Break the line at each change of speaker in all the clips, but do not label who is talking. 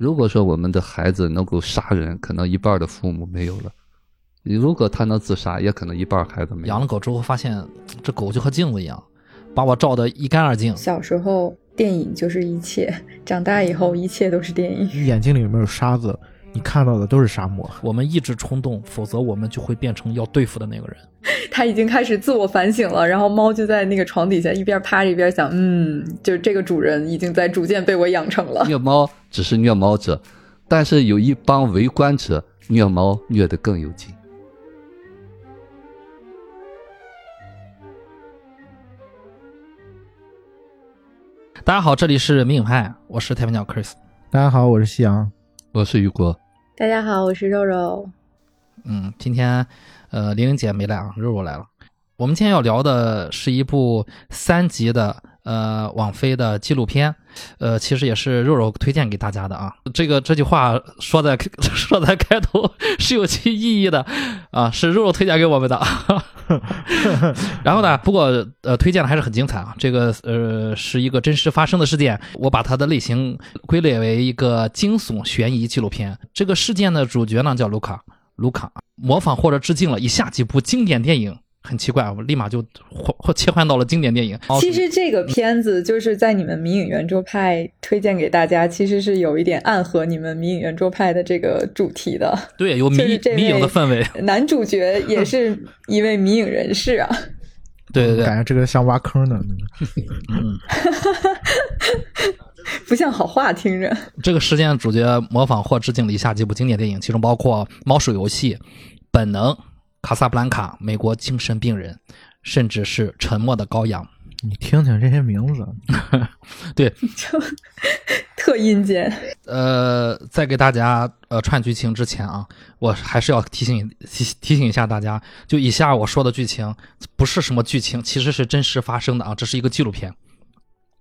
如果说我们的孩子能够杀人，可能一半的父母没有了；如果他能自杀，也可能一半孩子没有。
养了狗之后，发现这狗就和镜子一样，把我照得一干二净。
小时候电影就是一切，长大以后一切都是电影。
你眼睛里有没有沙子，你看到的都是沙漠。
我们抑制冲动，否则我们就会变成要对付的那个人。
他已经开始自我反省了，然后猫就在那个床底下一边趴着一边想，嗯，就这个主人已经在逐渐被我养成了。
虐猫只是虐猫者，但是有一帮围观者虐猫虐得更有劲。
大家好，这里是明影派，我是太平鸟 Chris。
大家好，我是夕阳，
我是雨果。
大家好，我是肉肉。
嗯，今天呃，玲玲姐没来啊，肉肉来了。我们今天要聊的是一部三级的呃网飞的纪录片，呃，其实也是肉肉推荐给大家的啊。这个这句话说在 说在开头 是有其意义的啊，是肉肉推荐给我们的。然后呢，不过呃，推荐的还是很精彩啊。这个呃是一个真实发生的事件，我把它的类型归类为一个惊悚悬疑纪录片。这个事件的主角呢叫卢卡，卢卡模仿或者致敬了以下几部经典电影。很奇怪，我立马就换切换到了经典电影。
其实这个片子就是在你们迷影圆桌派推荐给大家，其实是有一点暗合你们迷影圆桌派的这个主题的。
对，有迷迷影的氛围。
男主角也是一位迷影人士啊。
对对对，
感觉这个像挖坑呢。
嗯，
不像好话，听着。
这个事件主角模仿或致敬了以下几部经典电影，其中包括《猫鼠游戏》《本能》。卡萨布兰卡、美国精神病人，甚至是沉默的羔羊。
你听听这些名字，
对，
就 特阴间。
呃，在给大家呃串剧情之前啊，我还是要提醒提提醒一下大家，就以下我说的剧情不是什么剧情，其实是真实发生的啊，这是一个纪录片。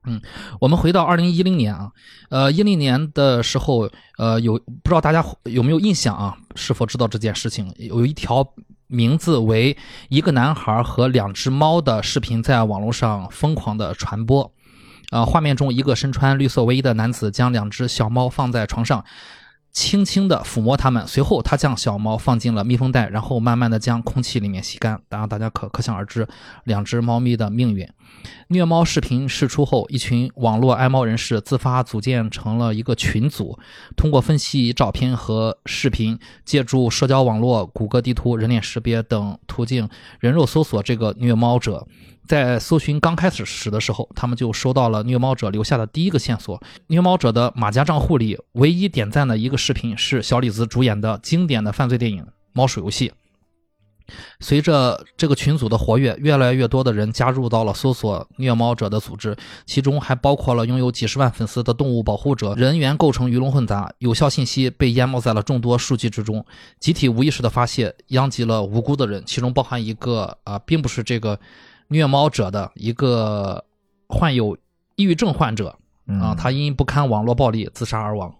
嗯，我们回到二零一零年啊，呃，一零年的时候，呃，有不知道大家有没有印象啊？是否知道这件事情？有一条。名字为一个男孩和两只猫的视频在网络上疯狂的传播，呃，画面中一个身穿绿色卫衣的男子将两只小猫放在床上，轻轻地抚摸它们，随后他将小猫放进了密封袋，然后慢慢的将空气里面吸干。当然，大家可可想而知两只猫咪的命运。虐猫视频释出后，一群网络爱猫人士自发组建成了一个群组，通过分析照片和视频，借助社交网络、谷歌地图、人脸识别等途径，人肉搜索这个虐猫者。在搜寻刚开始时的时候，他们就收到了虐猫者留下的第一个线索：虐猫者的马甲账户里唯一点赞的一个视频是小李子主演的经典的犯罪电影《猫鼠游戏》。随着这个群组的活跃，越来越多的人加入到了搜索虐猫者的组织，其中还包括了拥有几十万粉丝的动物保护者。人员构成鱼龙混杂，有效信息被淹没在了众多数据之中，集体无意识的发泄殃及了无辜的人，其中包含一个啊，并不是这个虐猫者的一个患有抑郁症患者啊，他因不堪网络暴力自杀而亡。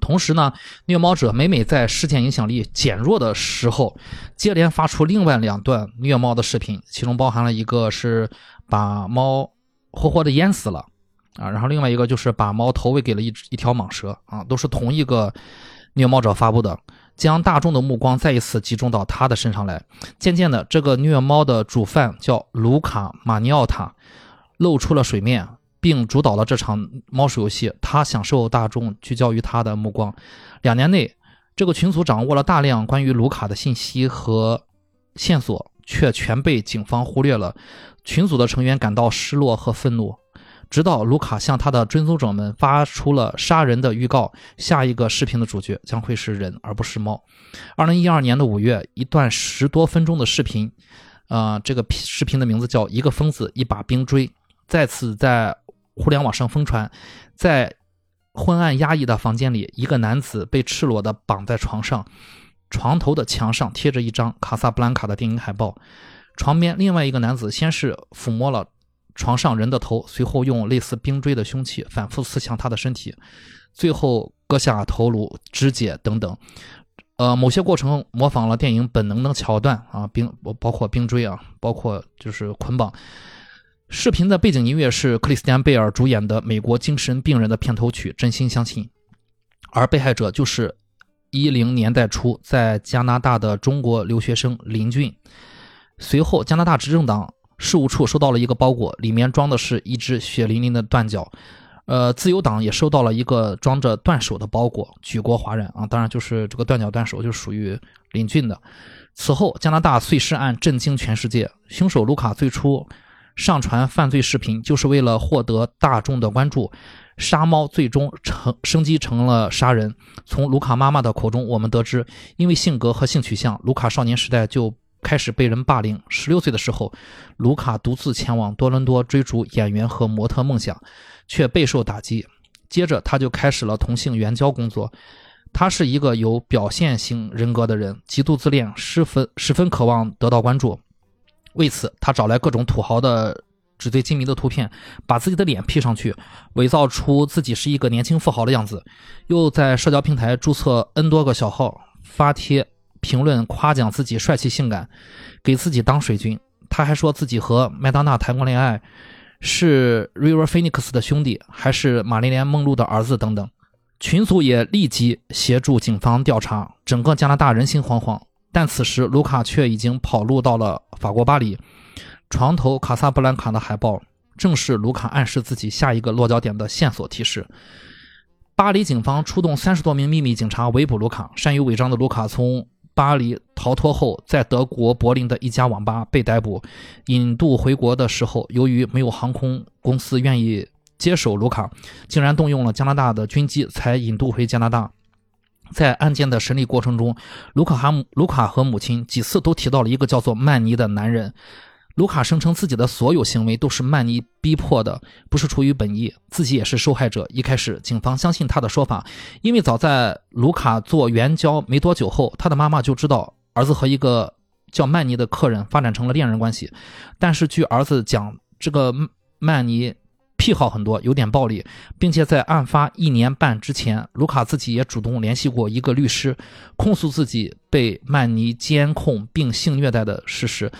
同时呢，虐猫者每每在事件影响力减弱的时候，接连发出另外两段虐猫的视频，其中包含了一个是把猫活活的淹死了啊，然后另外一个就是把猫投喂给了一一条蟒蛇啊，都是同一个虐猫者发布的，将大众的目光再一次集中到他的身上来。渐渐的，这个虐猫的主犯叫卢卡马尼奥塔露出了水面。并主导了这场猫鼠游戏，他享受大众聚焦于他的目光。两年内，这个群组掌握了大量关于卢卡的信息和线索，却全被警方忽略了。群组的成员感到失落和愤怒，直到卢卡向他的追踪者们发出了杀人的预告：下一个视频的主角将会是人，而不是猫。二零一二年的五月，一段十多分钟的视频，呃，这个视频的名字叫《一个疯子，一把冰锥》，再次在。互联网上疯传，在昏暗压抑的房间里，一个男子被赤裸的绑在床上，床头的墙上贴着一张卡萨布兰卡的电影海报。床边另外一个男子先是抚摸了床上人的头，随后用类似冰锥的凶器反复刺向他的身体，最后割下头颅、肢解等等。呃，某些过程模仿了电影本能的桥段啊，冰包括冰锥啊，包括就是捆绑。视频的背景音乐是克里斯蒂安·贝尔主演的《美国精神病人》的片头曲《真心相信》。而被害者就是一零年代初在加拿大的中国留学生林俊。随后，加拿大执政党事务处收到了一个包裹，里面装的是一只血淋淋的断脚。呃，自由党也收到了一个装着断手的包裹，举国哗然啊！当然，就是这个断脚断手就属于林俊的。此后，加拿大碎尸案震惊全世界。凶手卢卡最初上传犯罪视频，就是为了获得大众的关注。杀猫最终成升级成了杀人。从卢卡妈妈的口中，我们得知，因为性格和性取向，卢卡少年时代就开始被人霸凌。十六岁的时候，卢卡独自前往多伦多追逐演员和模特梦想，却备受打击。接着，他就开始了同性援交工作。他是一个有表现型人格的人，极度自恋，十分十分渴望得到关注。为此，他找来各种土豪的纸醉金迷的图片，把自己的脸 P 上去，伪造出自己是一个年轻富豪的样子，又在社交平台注册 N 多个小号，发帖评论夸奖自己帅气性感，给自己当水军。他还说自己和麦当娜谈过恋爱，是 River Phoenix 的兄弟，还是玛丽莲梦露的儿子等等。群组也立即协助警方调查，整个加拿大人心惶惶。但此时，卢卡却已经跑路到了法国巴黎。床头卡萨布兰卡的海报，正是卢卡暗示自己下一个落脚点的线索提示。巴黎警方出动三十多名秘密警察围捕卢卡。善于伪装的卢卡从巴黎逃脱后，在德国柏林的一家网吧被逮捕。引渡回国的时候，由于没有航空公司愿意。接手卢卡，竟然动用了加拿大的军机，才引渡回加拿大。在案件的审理过程中，卢卡和卢卡和母亲几次都提到了一个叫做曼尼的男人。卢卡声称自己的所有行为都是曼尼逼迫的，不是出于本意，自己也是受害者。一开始，警方相信他的说法，因为早在卢卡做援交没多久后，他的妈妈就知道儿子和一个叫曼尼的客人发展成了恋人关系。但是据儿子讲，这个曼尼。癖好很多，有点暴力，并且在案发一年半之前，卢卡自己也主动联系过一个律师，控诉自己被曼尼监控并性虐待的事实。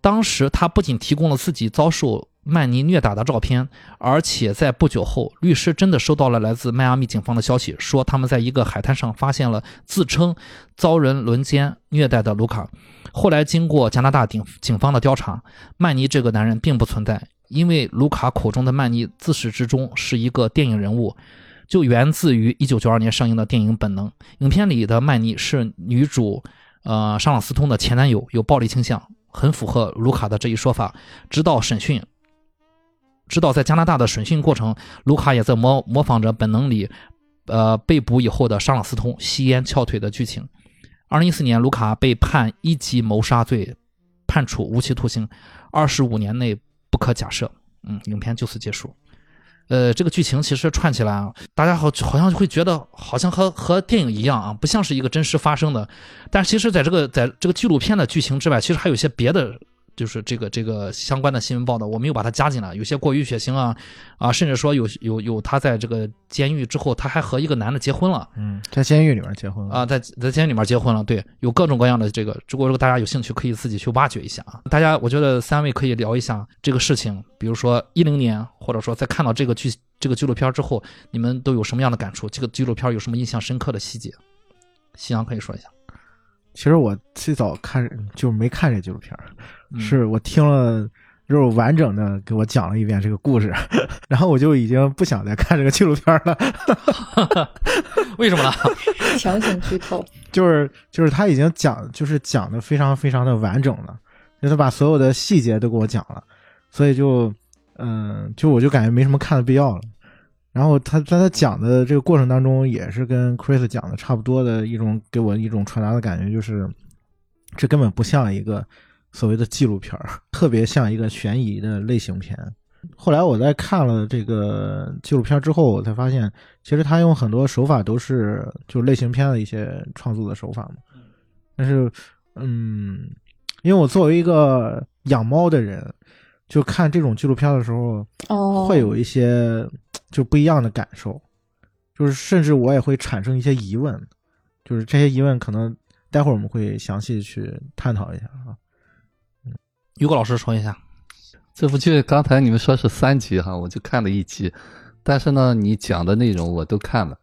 当时他不仅提供了自己遭受曼尼虐打的照片，而且在不久后，律师真的收到了来自迈阿密警方的消息，说他们在一个海滩上发现了自称遭人轮奸虐待的卢卡。后来经过加拿大警警方的调查，曼尼这个男人并不存在。因为卢卡口中的曼尼自始至终是一个电影人物，就源自于1992年上映的电影《本能》。影片里的曼尼是女主，呃，莎朗斯通的前男友，有暴力倾向，很符合卢卡的这一说法。直到审讯，直到在加拿大的审讯过程，卢卡也在模模仿着《本能》里，呃，被捕以后的莎朗斯通吸烟翘腿的剧情。2014年，卢卡被判一级谋杀罪，判处无期徒刑，二十五年内。不可假设，嗯，影片就此结束。呃，这个剧情其实串起来，大家好好像会觉得好像和和电影一样啊，不像是一个真实发生的。但其实，在这个在这个纪录片的剧情之外，其实还有一些别的。就是这个这个相关的新闻报道，我没有把它加进来，有些过于血腥啊啊，甚至说有有有他在这个监狱之后，他还和一个男的结婚了，
嗯，在监狱里面结婚了
啊，在在监狱里面结婚了，对，有各种各样的这个，如果如果大家有兴趣，可以自己去挖掘一下啊。大家，我觉得三位可以聊一下这个事情，比如说一零年，或者说在看到这个剧这个纪录片之后，你们都有什么样的感触？这个纪录片有什么印象深刻的细节？夕阳可以说一下。
其实我最早看就没看这纪录片是我听了就是完整的给我讲了一遍这个故事，然后我就已经不想再看这个纪录片了。
为什么呢？
强行剧透。
就是就是他已经讲就是讲的非常非常的完整了，就他把所有的细节都给我讲了，所以就嗯就我就感觉没什么看的必要了。然后他在他讲的这个过程当中，也是跟 Chris 讲的差不多的一种，给我一种传达的感觉，就是这根本不像一个所谓的纪录片特别像一个悬疑的类型片。后来我在看了这个纪录片之后，我才发现，其实他用很多手法都是就类型片的一些创作的手法嘛。但是，嗯，因为我作为一个养猫的人，就看这种纪录片的时候，
哦，
会有一些。就不一样的感受，就是甚至我也会产生一些疑问，就是这些疑问可能待会儿我们会详细去探讨一下啊。
嗯，于果老师说一下，
这部剧刚才你们说是三集哈，我就看了一集，但是呢，你讲的内容我都看了，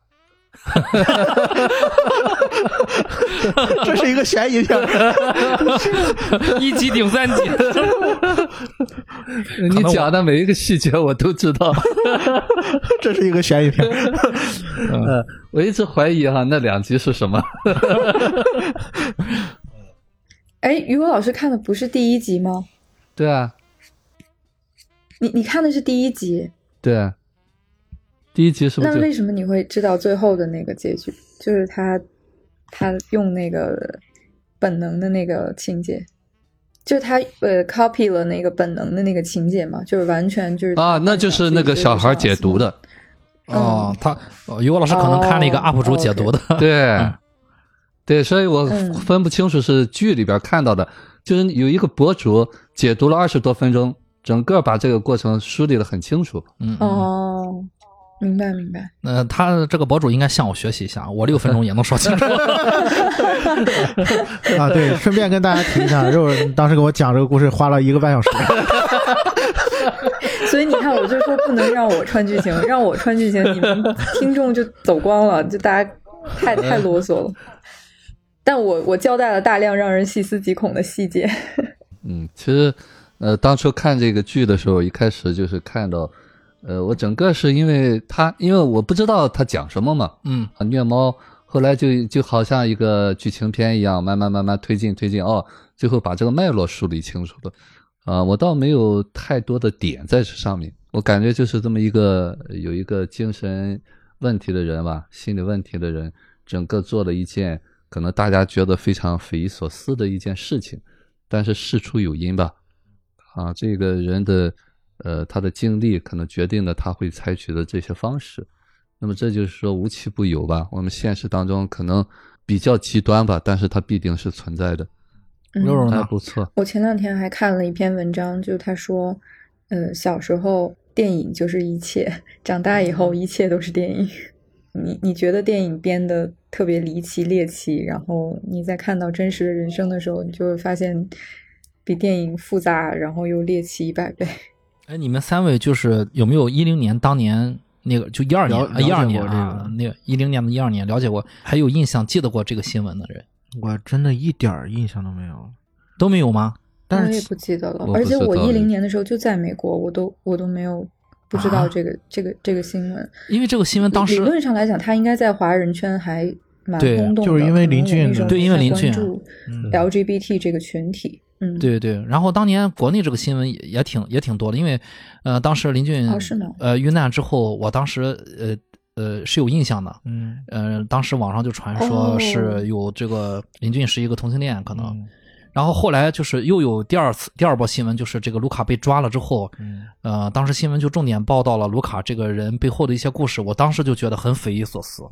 这是一个悬疑片，
一集顶三集。
你讲的每一个细节我都知道。
这是一个悬疑片。
呃，我一直怀疑哈，那两集是什么？
哎，于果老师看的不是第一集吗？
对啊，
你你看的是第一集，
对啊，第一集是不是
那为什么你会知道最后的那个结局？就是他他用那个本能的那个情节，就是他呃 copy 了那个本能的那个情节嘛，就是完全就是
啊？那就是那个小孩解读的，
哦，他哦于果老师可能看了一个
哦
UP 主解读的。
对，对，所以我
嗯。
分不清楚是剧里边看到的，就是有一个博主解读了二十多分钟，整个把这个过程梳理的很清楚。
嗯，嗯。
哦，明白明白。
呃，他这个博主应该向我学习一下，我六分钟也能说清楚。
啊，对，顺便跟大家提一下，肉当时给我讲这个故事花了一个半小时。
所以你看，我就说不能让我穿剧情，让我穿剧情，你们听众就走光了，就大家太太啰嗦了。但我我交代了大量让人细思极恐的细节。
嗯，其实，呃，当初看这个剧的时候，一开始就是看到，呃，我整个是因为他，因为我不知道他讲什么嘛，
嗯
啊，虐猫，后来就就好像一个剧情片一样，慢慢慢慢推进推进，哦，最后把这个脉络梳理清楚了。啊、我倒没有太多的点在这上面，我感觉就是这么一个有一个精神问题的人吧，心理问题的人，整个做了一件可能大家觉得非常匪夷所思的一件事情，但是事出有因吧，啊，这个人的呃他的经历可能决定了他会采取的这些方式，那么这就是说无奇不有吧，我们现实当中可能比较极端吧，但是它必定是存在的，还
肉肉呢？
不错。
我前两天还看了一篇文章，就他说，呃，小时候电影就是一切，长大以后一切都是电影。你你觉得电影编的特别离奇猎奇，然后你在看到真实的人生的时候，你就会发现比电影复杂，然后又猎奇一百倍。
哎，你们三位就是有没有一零年当年那个就一二年一二年啊
个
那个一零年的一二年了解过，还有印象记得过这个新闻的人
我真的一点儿印象都没有。
都没有吗？
但是
我也不记得了而且我一零年的时候就在美国，我都我都没有不知道
啊
这个、这个这个新闻。
因为这个新闻当时理
论上来讲，他应该在华人圈还蛮轰动的，
就是因为林俊
对因为林俊
嗯
LGBT 这个群体，嗯，
对对，然后当年国内这个新闻也也挺也挺多的，因为呃当时林俊
哦
呃遇难之后，我当时呃呃是有印象的，
嗯，
呃当时网上就传说
哦。
是有这个林俊是一个同性恋可能，
嗯。
然后后来就是又有第二次第二波新闻，就是这个卢卡被抓了之后，
嗯。
呃，当时新闻就重点报道了卢卡这个人背后的一些故事，我当时就觉得很匪夷所思。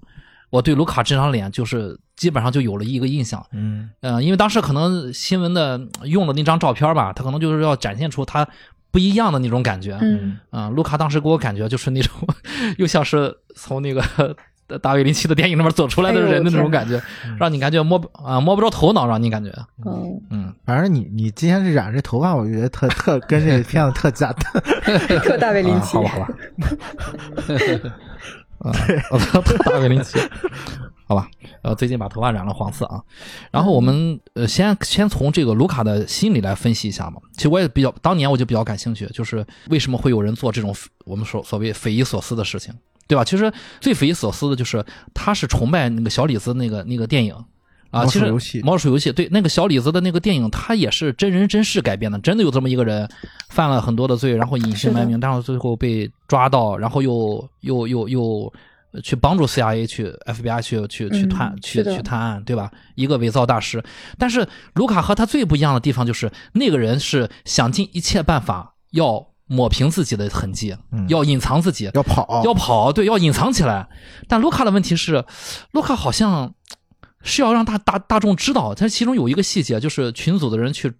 我对卢卡这张脸就是基本上就有了一个印象，
嗯。
呃，因为当时可能新闻的用的那张照片吧，他可能就是要展现出他不一样的那种感觉。
嗯。
啊、卢卡当时给我感觉就是那种，又像是从那个 大卫林奇的电影里面走出来的人的那种感觉，让你感觉摸不啊、摸不着头脑，让你感觉，
嗯，
嗯，
反正你你今天是染这头发，我觉得特 特跟这片子特假的。
特大卫林
啊
奇，
好吧好吧，啊，大卫林奇，好吧，呃，最近把头发染了黄色啊。然后我们呃先先从这个卢卡的心理来分析一下嘛。其实我也比较，当年我就比较感兴趣，就是为什么会有人做这种我们所所谓匪夷所思的事情，对吧？其实最匪夷所思的就是他是崇拜那个小李子那个那个电影。啊，
魔
其实
术游戏
魔术游戏对那个小李子的那个电影，他也是真人真事改编的，真的有这么一个人，犯了很多的罪，然后隐姓埋名，但是最后被抓到，然后又又又又去帮助 CIA 去 FBI 去去去
嗯
探、去去探案，对吧？一个伪造大师。但是卢卡和他最不一样的地方就是，那个人是想尽一切办法要抹平自己的痕迹，
嗯
要隐藏自己，
要跑，
要跑，对，要隐藏起来。但卢卡的问题是，卢卡好像是要让大大大众知道，他其中有一个细节，就是群组的人去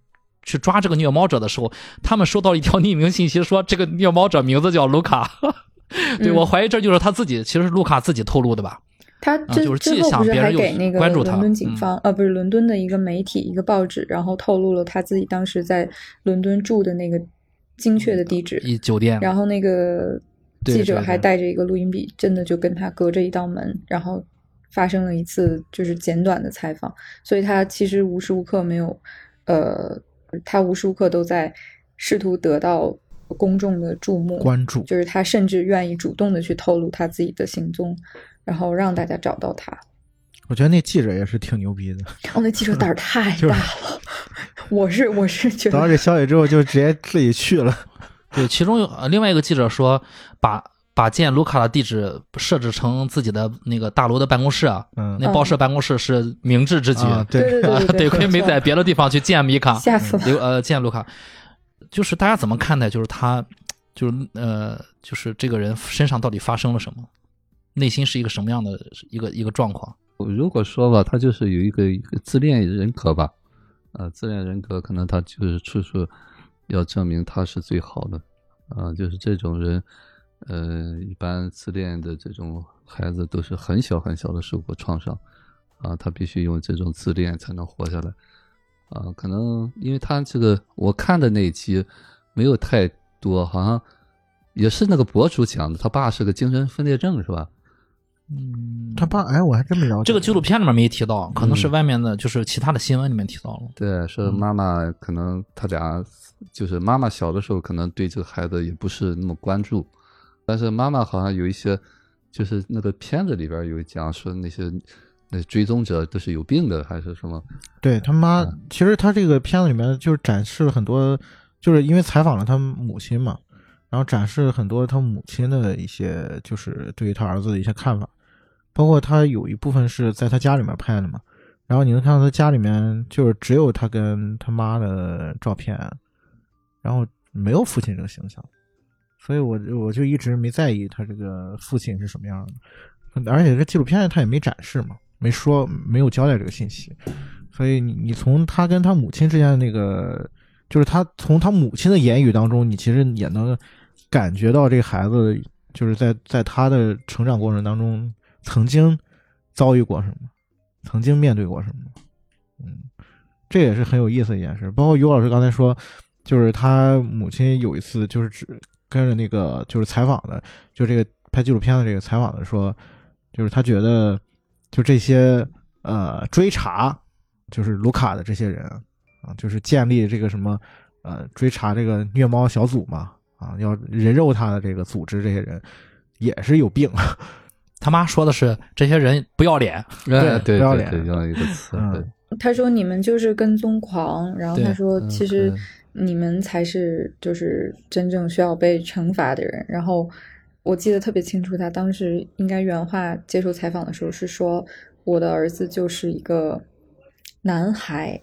去抓这个虐猫者的时候，他们收到一条匿名信息，说这个虐猫者名字叫卢卡。对、
嗯。
我怀疑这就是他自己，其实是卢卡自己透露的吧？
他最、
就是既
最后不是
想别人又
还给那个伦敦警
嗯。
方、呃不是伦敦的一个媒体一个报纸，然后透露了他自己当时在伦敦住的那个精确的地址，
一酒店，
然后那个记者还带着一个录音笔，真的就跟他隔着一道门，然后发生了一次就是简短的采访，所以他其实无时无刻没有，呃，他无时无刻都在试图得到公众的注目
关注，
就是他甚至愿意主动的去透露他自己的行踪，然后让大家找到他。
我觉得那记者也是挺牛逼的。
哦，那记者胆儿太
就是
大了，我是我是觉
得
得到
这消息之后，就直接自己去了。
对，其中有呃另外一个记者说，把把见卢卡的地址设置成自己的那个大楼的办公室啊，
嗯，
那报社办公室是明智之举。
啊，
对对对对
得 亏没在别的地方去见米卡，
吓死了。
呃见卢卡，就是大家怎么看待？就是他，就是呃，就是这个人身上到底发生了什么？内心是一个什么样的一个一个状况？
如果说吧，他就是有一个一个自恋人格吧，呃，自恋人格可能他就是处处要证明他是最好的，啊、就是这种人，呃，一般自恋的这种孩子都是很小很小的受过创伤，啊，他必须用这种自恋才能活下来，啊，可能因为他这个我看的那一集没有太多，好像也是那个博主讲的，他爸是个精神分裂症是吧？
嗯，
他爸，哎，我还真没了解
这个纪录片里面没提到，可能是外面的，就是其他的新闻里面提到了。
对，说
嗯
妈妈可能他俩就是妈妈小的时候可能对这个孩子也不是那么关注，但是妈妈好像有一些，就是那个片子里边有讲说那些那追踪者都是有病的还是什么？
对他妈
嗯，
其实他这个片子里面就是展示了很多，就是因为采访了他母亲嘛，然后展示了很多他母亲的一些，就是对于他儿子的一些看法，包括他有一部分是在他家里面拍的嘛，然后你能看到他家里面就是只有他跟他妈的照片，然后没有父亲这个形象，所以我我就一直没在意他这个父亲是什么样的，而且这纪录片他也没展示嘛，没说没有交代这个信息。所以你你从他跟他母亲之间的那个，就是他从他母亲的言语当中，你其实也能感觉到这个孩子就是在在他的成长过程当中曾经遭遇过什么，曾经面对过什么，嗯，这也是很有意思一件事。包括于老师刚才说，就是他母亲有一次就是只跟着那个就是采访的，就这个拍纪录片的这个采访的说，就是他觉得就这些呃追查。就是卢卡的这些人啊，就是建立这个什么呃追查这个虐猫小组嘛啊，要人肉他的这个组织，这些人也是有病。
他妈说的是这些人不要脸，
对，对
不要脸
对对，用了一个词，
嗯
他说你们就是跟踪狂，然后他说
嗯
其实
嗯
你们才是就是真正需要被惩罚的人。然后我记得特别清楚，他当时应该原话接受采访的时候是说：“我的儿子就是一个男孩，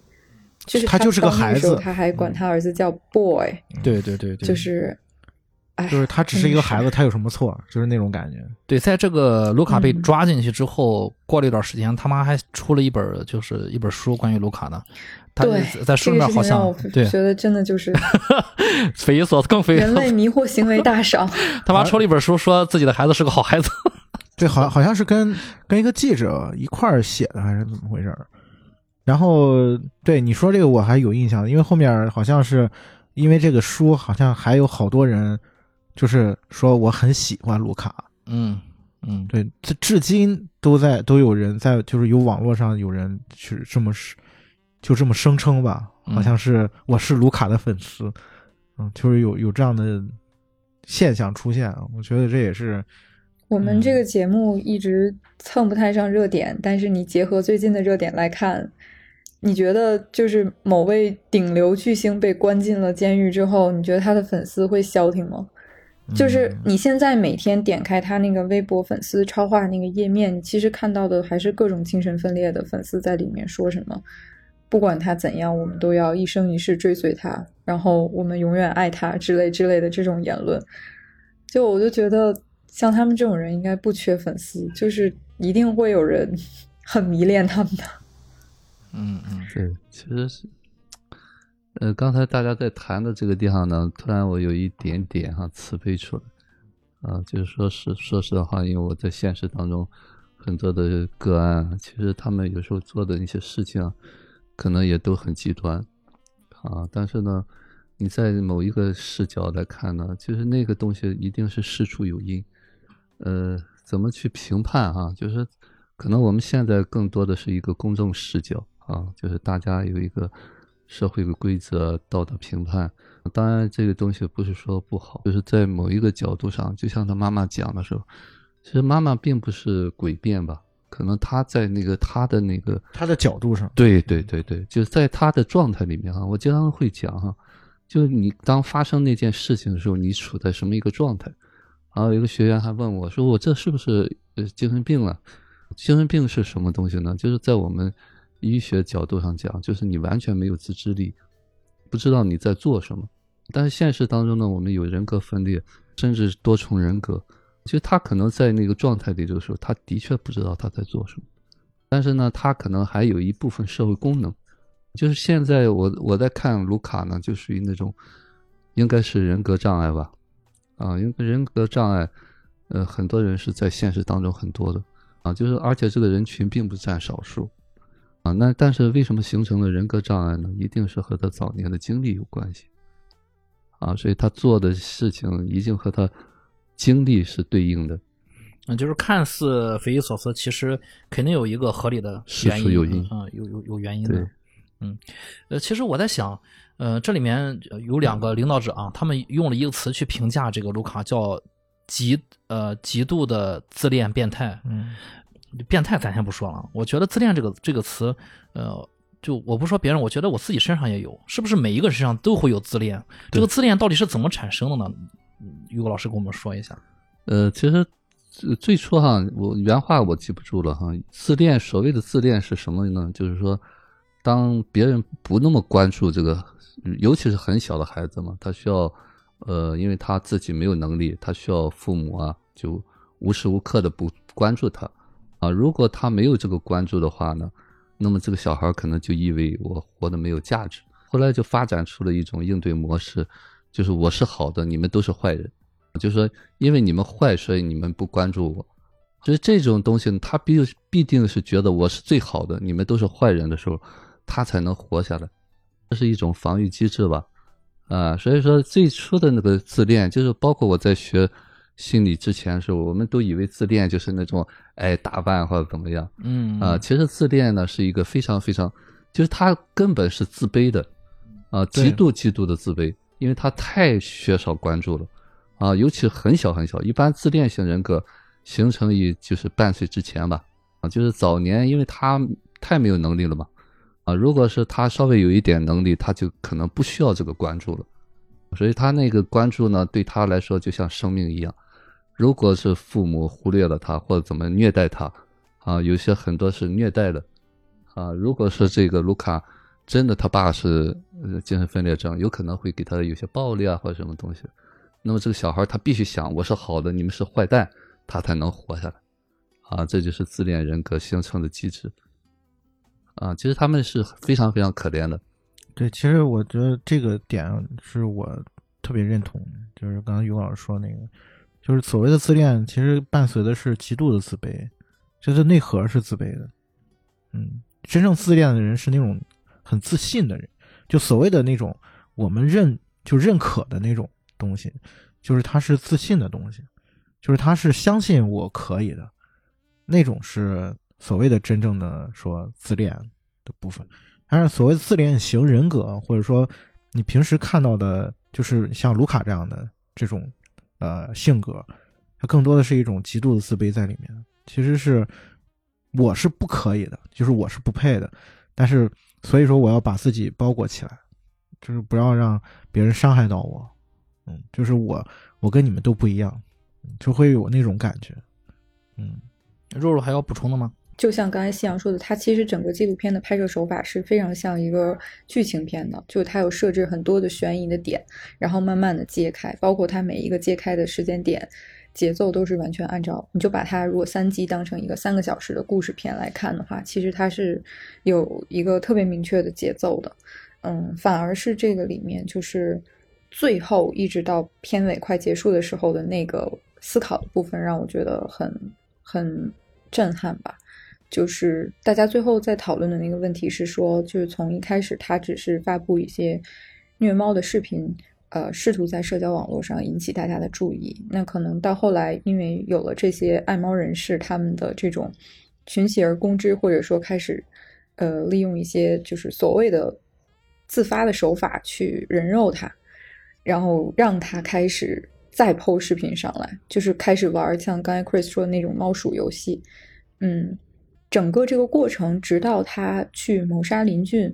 就是
他就是个孩子
他还管他儿子叫 boy，
对对对对，
就是，哎，
就是他只是一个孩
子。
他有什么错？就是那种感觉。
对，在这个卢卡被
嗯
抓进去之后，过了一段时间，他妈还出了一本就是一本书关于卢卡的，他
对，
在书里面好像对
觉得真的就是
匪夷所思更匪夷
人类迷惑行为大赏。
他妈出了一本书，说自己的孩子是个好孩子。
对，好像好像是跟跟一个记者一块儿写的，还是怎么回事？然后对你说这个我还有印象，因为后面好像是因为这个书，好像还有好多人就是说我很喜欢卢卡，
嗯嗯，
对，这至今都在都有人在，就是有网络上有人去这么是就这么声称吧，
嗯。
好像是我是卢卡的粉丝，嗯，就是有有这样的现象出现，我觉得这也是
我们这个节目一直蹭不太上热点，但是你结合最近的热点来看，你觉得就是某位顶流巨星被关进了监狱之后，你觉得他的粉丝会消停吗？就是
嗯
你现在每天点开他那个微博粉丝超话那个页面，你其实看到的还是各种精神分裂的粉丝在里面说什么，不管他怎样，我们都要一生一世追随他，然后我们永远爱他之类之类的这种言论。就我就觉得，像他们这种人应该不缺粉丝，就是一定会有人 很迷恋他们的。
嗯嗯，
对，其实是，呃，刚才大家在谈的这个地方呢，突然我有一点点哈慈悲出来，啊，就是说是说实话，因为我在现实当中很多的个案，其实他们有时候做的一些事情，可能也都很极端，啊，但是呢，你在某一个视角来看呢，其实那个东西一定是事出有因，呃，怎么去评判哈、就是可能我们现在更多的是一个公众视角啊，就是大家有一个社会的规则、道德评判。当然，这个东西不是说不好，就是在某一个角度上，就像他妈妈讲的时候，其实妈妈并不是诡辩吧，可能她在那个她的那个
他的角度上，
对对对对，就是在他的状态里面哈，我经常会讲哈，就是你当发生那件事情的时候，你处在什么一个状态？然后有个学员还问我说：“我这是不是呃精神病了？精神病是什么东西呢？就是在我们医学角度上讲，就是你完全没有自制力，不知道你在做什么。但是现实当中呢，我们有人格分裂，甚至多重人格。其实他可能在那个状态里的时候，他的确不知道他在做什么。但是呢，他可能还有一部分社会功能。就是现在我我在看卢卡呢，就属于那种应该是人格障碍吧。啊，因为人格障碍，呃，很多人是在现实当中很多的啊，就是而且这个人群并不占少数啊。那但是为什么形成了人格障碍呢？一定是和他早年的经历有关系啊，所以他做的事情一定和他经历是对应的。
嗯，就是看似匪夷所思，其实肯定有一个合理的
事
原因，
有因
啊，有有有原因的。嗯，呃，其实我在想，呃，这里面呃有两个领导者啊，他们用了一个词去评价这个卢卡，叫极呃极度的自恋变态。
嗯，
变态咱先不说了，我觉得自恋这个这个词，呃，就我不说别人，我觉得我自己身上也有，是不是每一个人身上都会有自恋？这个自恋到底是怎么产生的呢？嗯于果老师跟我们说一下。
呃，其实最最初哈，我原话我记不住了哈。自恋，所谓的自恋是什么呢？就是说，当别人不那么关注这个，尤其是很小的孩子嘛，他需要，呃，因为他自己没有能力，他需要父母啊，就无时无刻的不关注他，啊，如果他没有这个关注的话呢，那么这个小孩可能就意味我活得没有价值，后来就发展出了一种应对模式，就是我是好的，你们都是坏人。就是说，因为你们坏，所以你们不关注我。所以这种东西，他必必定是觉得我是最好的，你们都是坏人的时候，他才能活下来。这是一种防御机制吧？啊，所以说最初的那个自恋，就是包括我在学心理之前的时候，我们都以为自恋就是那种哎打扮或者怎么样。
嗯
啊，其实自恋呢是一个非常非常，就是他根本是自卑的，啊，
对。
极度极度的自卑，因为他太缺少关注了，啊，尤其很小很小，一般自恋型人格形成于就是半岁之前吧，啊，就是早年因为他太没有能力了嘛，啊，如果是他稍微有一点能力，他就可能不需要这个关注了，所以他那个关注呢，对他来说就像生命一样，如果是父母忽略了他或者怎么虐待他，啊，有些很多是虐待的，啊，如果是这个卢卡真的他爸是精神分裂症，有可能会给他有些暴力啊或者什么东西，那么这个小孩他必须想我是好的，你们是坏蛋，他才能活下来，啊，这就是自恋人格形成的机制，啊，其实他们是非常非常可怜的，
对，其实我觉得这个点是我特别认同，就是刚刚于老师说那个，就是所谓的自恋，其实伴随的是极度的自卑，就是内核是自卑的。嗯，真正自恋的人是那种很自信的人，就所谓的那种我们认就认可的那种东西，就是他是自信的东西，就是他是相信我可以的，那种是所谓的真正的说自恋的部分。但是所谓自恋型人格，或者说你平时看到的，就是像卢卡这样的这种呃性格，它更多的是一种极度的自卑在里面。其实是我是不可以的，就是我是不配的，但是所以说我要把自己包裹起来，就是不要让别人伤害到我。嗯，就是我我跟你们都不一样，就会有那种感觉。嗯，
肉肉还要补充的吗？
就像刚才夕阳说的，它其实整个纪录片的拍摄手法是非常像一个剧情片的，就它有设置很多的悬疑的点，然后慢慢的揭开，包括它每一个揭开的时间点，节奏都是完全按照，你就把它如果三集当成一个三个小时的故事片来看的话，其实它是有一个特别明确的节奏的，嗯，反而是这个里面就是最后一直到片尾快结束的时候的那个思考的部分，让我觉得很很震撼吧。就是大家最后在讨论的那个问题是说，就是从一开始他只是发布一些虐猫的视频，呃，试图在社交网络上引起大家的注意。那可能到后来，因为有了这些爱猫人士他们的这种群起而攻之，或者说开始呃利用一些就是所谓的自发的手法去人肉他，然后让他开始再剖视频上来，就是开始玩像刚才 Chris 说的那种猫鼠游戏。嗯，整个这个过程，直到他去谋杀林俊，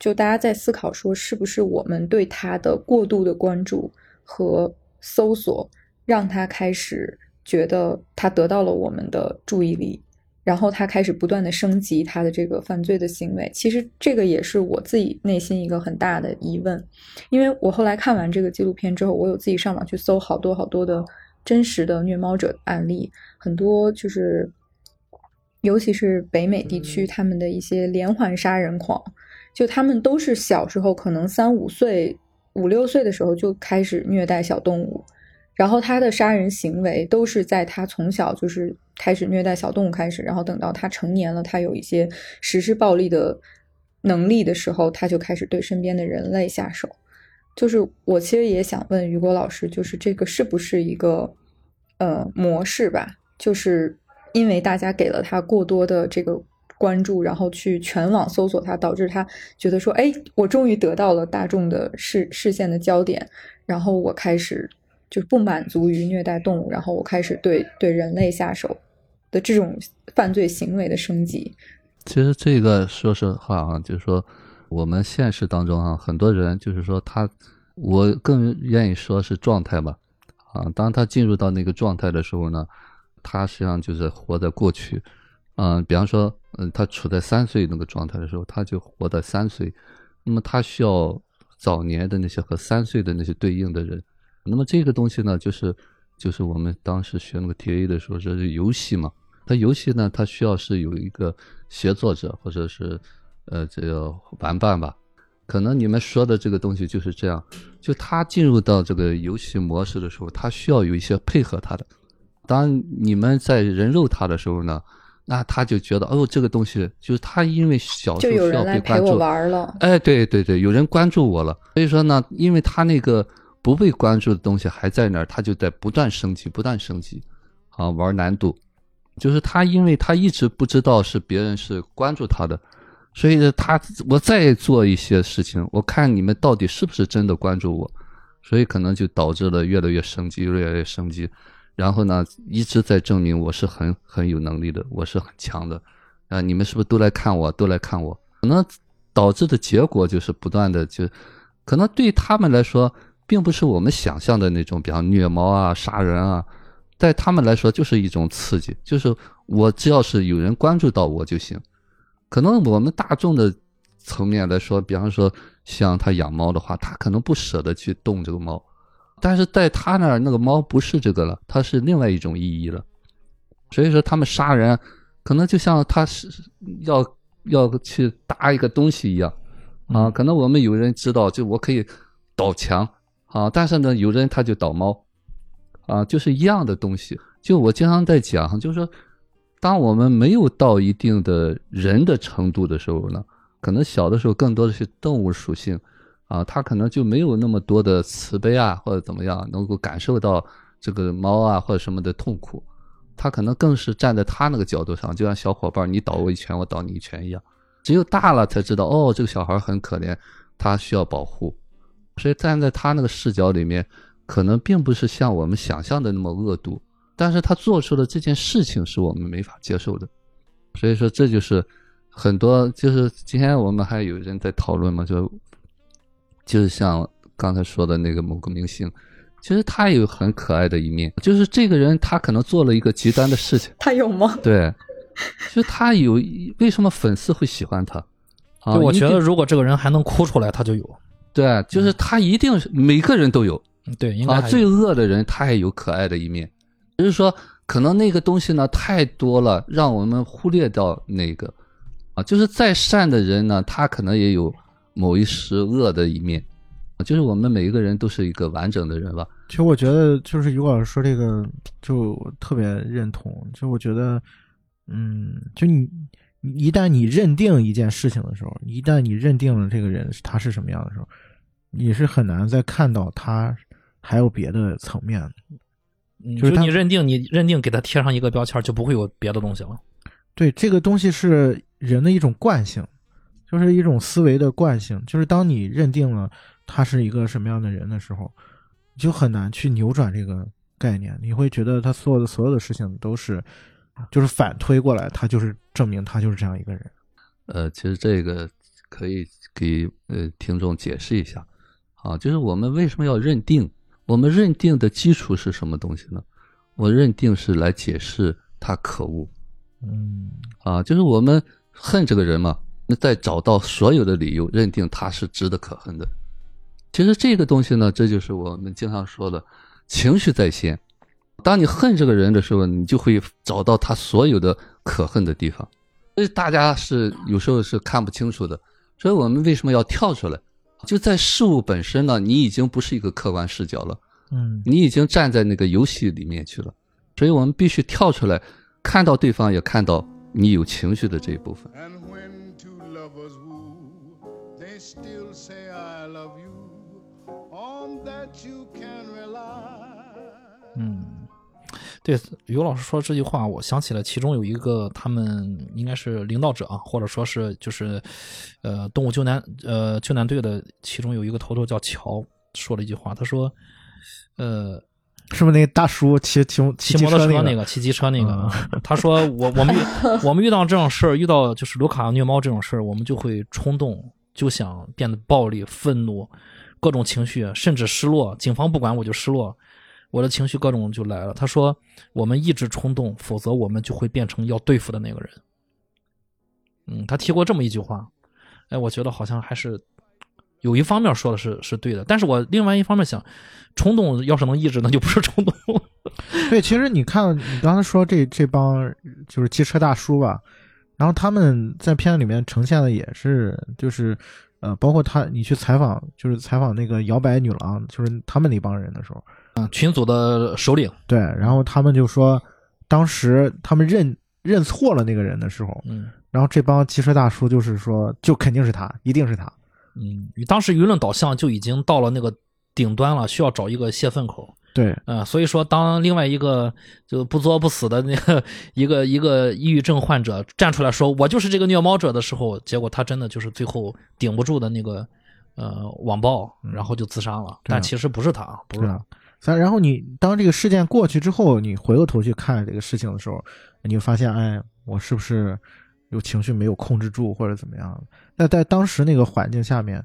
就大家在思考说，是不是我们对他的过度的关注和搜索，让他开始觉得他得到了我们的注意力，然后他开始不断的升级他的这个犯罪的行为。其实这个也是我自己内心一个很大的疑问，因为我后来看完这个纪录片之后，我有自己上网去搜好多好多的真实的虐猫者案例，很多就是。尤其是北美地区，他们的一些连环杀人狂，就他们都是小时候可能三五岁、五六岁的时候就开始虐待小动物，然后他的杀人行为都是在他从小就是开始虐待小动物开始，然后等到他成年了，他有一些实施暴力的能力的时候，他就开始对身边的人类下手。就是我其实也想问雨果老师，就是这个是不是一个呃模式吧？就是。因为大家给了他过多的这个关注，然后去全网搜索他，导致他觉得说：“哎，我终于得到了大众的视视线的焦点，然后我开始就不满足于虐待动物，然后我开始对对人类下手的这种犯罪行为的升级。”
其实这个说实话啊，就是说我们现实当中啊，很多人就是说他，我更愿意说是状态吧。啊，当他进入到那个状态的时候呢。他实际上就是活在过去，嗯，比方说，嗯，他处在三岁那个状态的时候，他就活在三岁，那么他需要早年的那些和三岁的那些对应的人，那么这个东西呢，就是就是我们当时学那个 T A 的时候，这是游戏嘛，它游戏呢，它需要是有一个协作者或者是呃这个玩伴吧，可能你们说的这个东西就是这样，就他进入到这个游戏模式的时候，他需要有一些配合他的。当你们在人肉他的时候呢，那他就觉得哦，这个东西就是他因为小时候需要被关注，
玩了。
哎，对对对，有人关注我了，所以说呢，因为他那个不被关注的东西还在那儿，他就在不断升级，不断升级，啊，玩难度。就是他，因为他一直不知道是别人是关注他的，所以他我再做一些事情，我看你们到底是不是真的关注我，所以可能就导致了越来越升级，越来越升级。然后呢，一直在证明我是很很有能力的，我是很强的，啊，你们是不是都来看我，都来看我？可能导致的结果就是不断的就，可能对他们来说，并不是我们想象的那种，比方虐猫啊、杀人啊，在他们来说就是一种刺激，就是我只要是有人关注到我就行。可能我们大众的层面来说，比方说像他养猫的话，他可能不舍得去动这个猫。但是在他那儿，那个猫不是这个了，它是另外一种意义了。所以说，他们杀人，可能就像他是要要去搭一个东西一样啊。可能我们有人知道，就我可以倒墙啊，但是呢，有人他就倒猫啊，就是一样的东西。就我经常在讲，就是说，当我们没有到一定的人的程度的时候呢，可能小的时候更多的是动物属性。啊，他可能就没有那么多的慈悲啊，或者怎么样，能够感受到这个猫啊或者什么的痛苦。他可能更是站在他那个角度上，就像小伙伴，你倒我一拳，我倒你一拳一样。只有大了才知道，哦，这个小孩很可怜，他需要保护。所以站在他那个视角里面，可能并不是像我们想象的那么恶毒，但是他做出的这件事情是我们没法接受的。所以说，这就是很多，就是今天我们还有人在讨论嘛，就。就是像刚才说的那个某个明星，其实他也有很可爱的一面。就是这个人，他可能做了一个极端的事情。
他有吗？
对，就他有。为什么粉丝会喜欢他？啊，
我觉得如果这个人还能哭出来，他就有。
对，就是他一定是每个人都有。
对，应该
啊，最恶的人他也有可爱的一面。就是说，可能那个东西呢太多了，让我们忽略掉那个。啊，就是再善的人呢，他可能也有。某一时恶的一面，就是我们每一个人都是一个完整的人吧。
其实我觉得，就是于老师说这个，就特别认同。就我觉得，嗯，就你一旦你认定一件事情的时候，一旦你认定了这个人他是什么样的时候，你是很难再看到他还有别的层面。
就是你认定，你认定给他贴上一个标签，就不会有别的东西了。
对，这个东西是人的一种惯性，就是一种思维的惯性。就是当你认定了他是一个什么样的人的时候，就很难去扭转这个概念。你会觉得他所有的所有的事情都是，就是反推过来，他就是证明他就是这样一个人。
呃，其实这个可以给呃听众解释一下，啊，就是我们为什么要认定？我们认定的基础是什么东西呢？我认定是来解释他可恶，
嗯
啊，就是我们恨这个人嘛，那再找到所有的理由，认定他是值得可恨的。其实这个东西呢，这就是我们经常说的情绪在先。当你恨这个人的时候，你就会找到他所有的可恨的地方。所以大家是有时候是看不清楚的。所以我们为什么要跳出来？就在事物本身呢，你已经不是一个客观视角了，
嗯
你已经站在那个游戏里面去了。所以我们必须跳出来，看到对方，也看到你有情绪的这一部分。
嗯，对，于老师说这句话，我想起了其中有一个他们应该是领导者啊，或者说是就是呃动物救难呃救难队的其中有一个头头叫乔，说了一句话，他说，呃，
是不是那个大叔骑骑
骑？摩托车那个，骑机车那个，啊 他说我我们 我们遇到这种事儿，遇到就是卢卡虐猫这种事儿，我们就会冲动，就想变得暴力、愤怒，各种情绪，甚至失落。警方不管我就失落，我的情绪各种就来了。他说我们抑制冲动，否则我们就会变成要对付的那个人。嗯，他提过这么一句话，哎，我觉得好像还是有一方面说的是是对的，但是我另外一方面想，冲动要是能抑制，那就不是冲动。
对，其实你看，你刚才说这这帮就是机车大叔吧，然后他们在片子里面呈现的也是，就是呃，包括他你去采访，就是采访那个摇摆女郎，就是他们那帮人的时候，
啊，群组的首领，
对，然后他们就说，当时他们认认错了那个人的时候，
嗯
然后这帮汽车大叔就是说，就肯定是他，一定是他，
嗯，当时舆论导向就已经到了那个顶端了，需要找一个泄愤口。
对，
呃，所以说，当另外一个就不作不死的那个一个一个抑郁症患者站出来说我就是这个虐猫者的时候，结果他真的就是最后顶不住的那个呃网暴，然后就自杀了。但其实不是他啊，不是他
对啊。咱然后你当这个事件过去之后，你回过头去看这个事情的时候，你会发现，哎，我是不是有情绪没有控制住，或者怎么样？那在当时那个环境下面，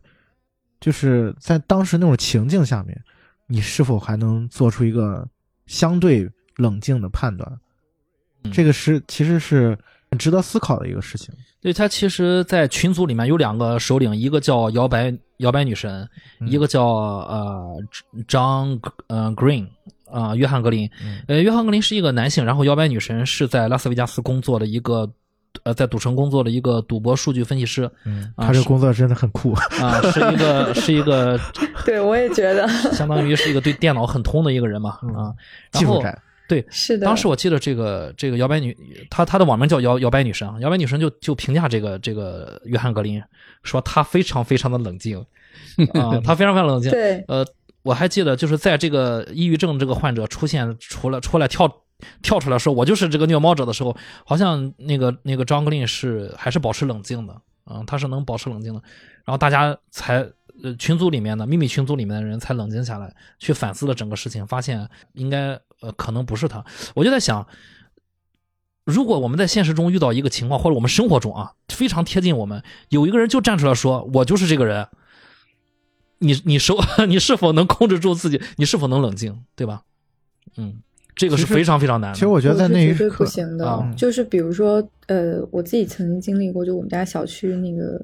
就是在当时那种情境下面，你是否还能做出一个相对冷静的判断？
嗯
这个是其实是很值得思考的一个事情。
对他其实，在群组里面有两个首领，一个叫摇摆摇摆女神，
嗯
一个叫呃张呃 Green 啊、约翰格林。
嗯
呃，约翰格林是一个男性，然后摇摆女神是在拉斯维加斯工作的一个呃，在赌城工作的一个赌博数据分析师
嗯，他这个工作真的很酷。
啊、是一个是一个
对我也觉得
相当于是一个对电脑很通的一个人嘛啊。
技术宅，
对，
是的。
当时我记得这个这个摇摆女，她她的网名叫摇摇摆女神啊，摇摆女神就就评价这个这个约翰格林，说她非常非常的冷静 啊，她非常非常冷静。
对
呃，我还记得就是在这个抑郁症这个患者出现出来出来跳跳出来说我就是这个虐猫者的时候，好像那个那个张格林是还是保持冷静的啊，他是能保持冷静的，然后大家才呃群组里面的秘密群组里面的人才冷静下来，去反思了整个事情，发现应该呃可能不是他，我就在想。如果我们在现实中遇到一个情况，或者我们生活中啊非常贴近我们，有一个人就站出来说：“我就是这个人。”你你手你是否能控制住自己？你是否能冷静，对吧？嗯，这个是非常非常难的。
其实我觉得在
是
那一刻
不，行的。
啊
就是比如说，呃，我自己曾经经历过，就我们家小区那个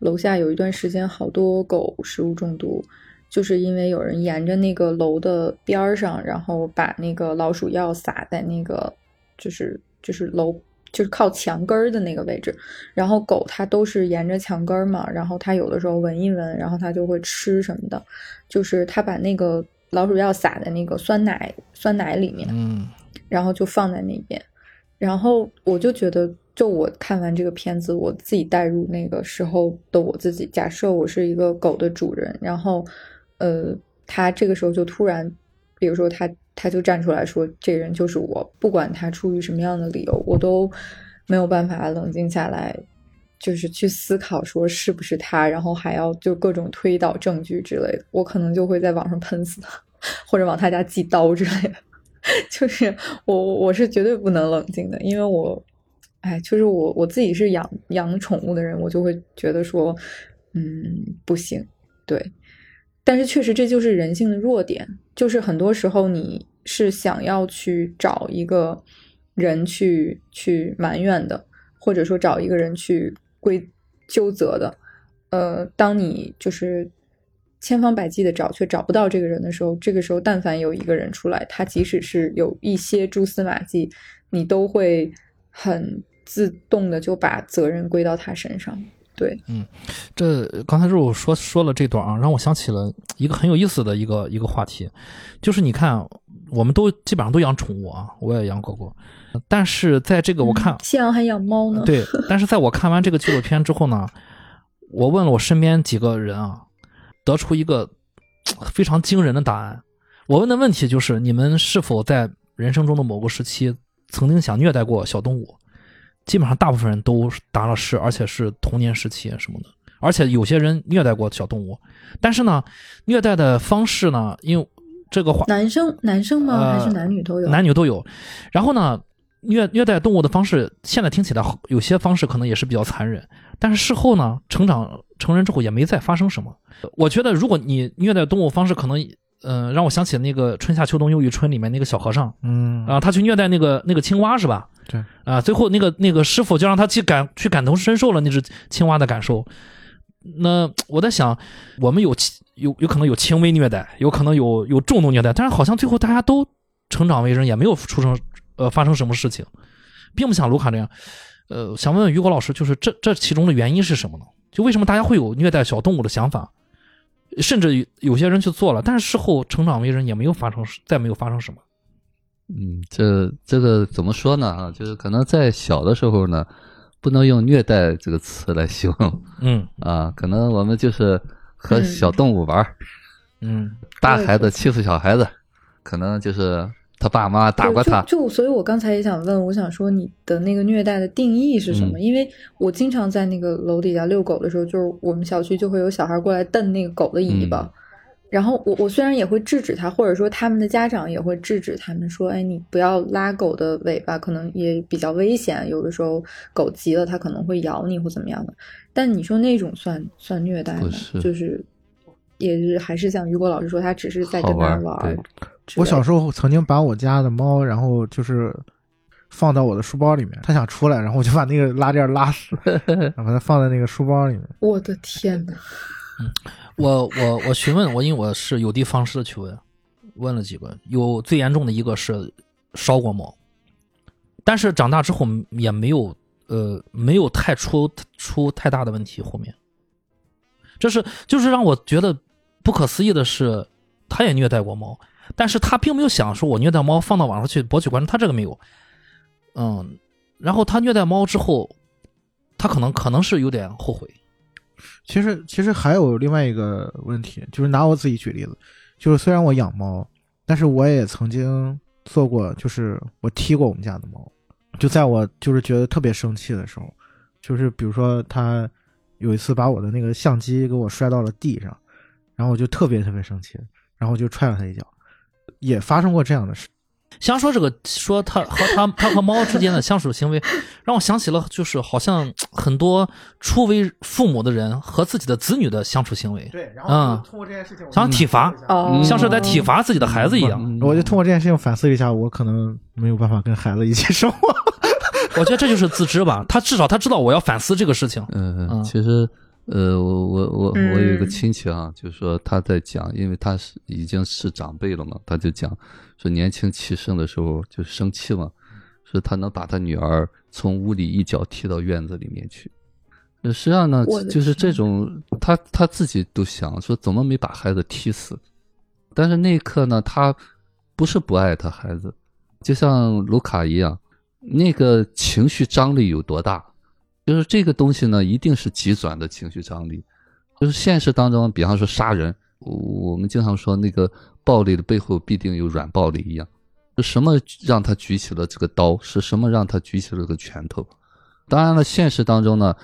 楼下有一段时间，好多狗食物中毒，就是因为有人沿着那个楼的边儿上，然后把那个老鼠药撒在那个就是就是楼。就是靠墙根儿的那个位置，然后狗它都是沿着墙根儿嘛，然后它有的时候闻一闻，然后它就会吃什么的，就是它把那个老鼠药撒在那个酸奶酸奶里面，
嗯。
然后就放在那边，然后我就觉得，就我看完这个片子，我自己带入那个时候的我自己，假设我是一个狗的主人，然后，呃，他这个时候就突然，比如说他他就站出来说，这人就是我，不管他出于什么样的理由，我都没有办法冷静下来，就是去思考说是不是他，然后还要就各种推导证据之类的，我可能就会在网上喷死他，或者往他家寄刀之类的。就是我我是绝对不能冷静的，因为我，哎，就是我我自己是养养宠物的人，我就会觉得说，嗯，不行，对。但是确实这就是人性的弱点，就是很多时候你是想要去找一个人去去埋怨的，或者说找一个人去归纠责的，呃，当你就是。千方百计的找，却找不到这个人的时候，这个时候但凡有一个人出来，他即使是有一些蛛丝马迹，你都会很自动的就把责任归到他身上。对，
嗯，这刚才肉说说了这段啊，让我想起了一个很有意思的一个一个话题，就是你看，我们都基本上都养宠物啊，我也养狗狗，但是在这个我看，
夕阳还养猫呢。
对，但是在我看完这个纪录片之后呢，我问了我身边几个人啊。得出一个 非常惊人的答案。我问的问题就是：你们是否在人生中的某个时期曾经想虐待过小动物？基本上大部分人都答了是，而且是童年时期什么的。而且有些人虐待过小动物，但是呢，虐待的方式呢，因为这个话，
男生男生吗？还是男女都有？
男女都有。然后呢，虐虐待动物的方式，现在听起来有些方式可能也是比较残忍，但是事后呢，成长成人之后也没再发生什么。我觉得，如果你虐待动物方式，可能，嗯，让我想起那个《春夏秋冬又一春》里面那个小和尚，
嗯
啊，他去虐待那个那个青蛙是吧？
对，
啊，最后那个那个师傅就让他去感去感同身受了那只青蛙的感受。那我在想，我们有有有可能有轻微虐待，有可能有有重度虐待，但是好像最后大家都成长为人，也没有出生呃发生什么事情，并不像卢卡这样。呃，想问问雨果老师，就是这这其中的原因是什么呢？就为什么大家会有虐待小动物的想法？甚至有些人去做了，但是事后成长为人也没有发生，再没有发生什么。
嗯，这这个怎么说呢？啊，就是可能在小的时候呢，不能用虐待这个词来形容。
嗯
啊，可能我们就是和小动物玩
嗯，
大孩子欺负小孩子，可能就是。他爸妈打过他，
就所以，我刚才也想问，我想说你的那个虐待的定义是什么？因为我经常在那个楼底下遛狗的时候，就是我们小区就会有小孩过来蹬那个狗的尾巴，然后我我虽然也会制止他，或者说他们的家长也会制止他们说，哎，你不要拉狗的尾巴，可能也比较危险，有的时候狗急了，它可能会咬你或怎么样的。但你说那种算算虐待吗？就是也是还是像雨果老师说，他只是在这边玩。
我小时候曾经把我家的猫，然后就是放到我的书包里面，它想出来，然后我就把那个拉链拉死，把它放在那个书包里面。
我的天呐。
嗯，我我我询问我，因为我是有的放矢的去问，问了几个，有最严重的一个是烧过猫，但是长大之后也没有呃没有太出出太大的问题。后面，这是就是让我觉得不可思议的是，他也虐待过猫。但是他并没有想说，我虐待猫放到网上去博取关注，他这个没有，嗯，然后他虐待猫之后，他可能可能是有点后悔。
其实其实还有另外一个问题，就是拿我自己举例子，就是虽然我养猫，但是我也曾经做过，就是我踢过我们家的猫，就在我就是觉得特别生气的时候，就是比如说他有一次把我的那个相机给我摔到了地上，然后我就特别特别生气，然后我就踹了他一脚。也发生过这样的事。
想说这个，说他和他他和猫之间的相处行为，让我想起了就是好像很多初为父母的人和自己的子女的相处行为。
对，然后通过这件事情，
想体罚，像是在体罚自己的孩子一样。
我就通过这件事情反思一下，我可能没有办法跟孩子一起生活。
我觉得这就是自知吧，他至少他知道我要反思这个事情。
嗯嗯，其实。呃，我我我我有一个亲戚啊，就是说他在讲，因为他是已经是长辈了嘛，他就讲说年轻气盛的时候就生气嘛，说他能把他女儿从屋里一脚踢到院子里面去。实际上呢，就是这种他他自己都想说怎么没把孩子踢死，但是那一刻呢，他不是不爱他孩子，就像卢卡一样，那个情绪张力有多大。就是这个东西呢，一定是极转的情绪张力。就是现实当中，比方说杀人，我们经常说那个暴力的背后必定有软暴力一样。是什么让他举起了这个刀？是什么让他举起了个拳头？当然了，现实当中呢，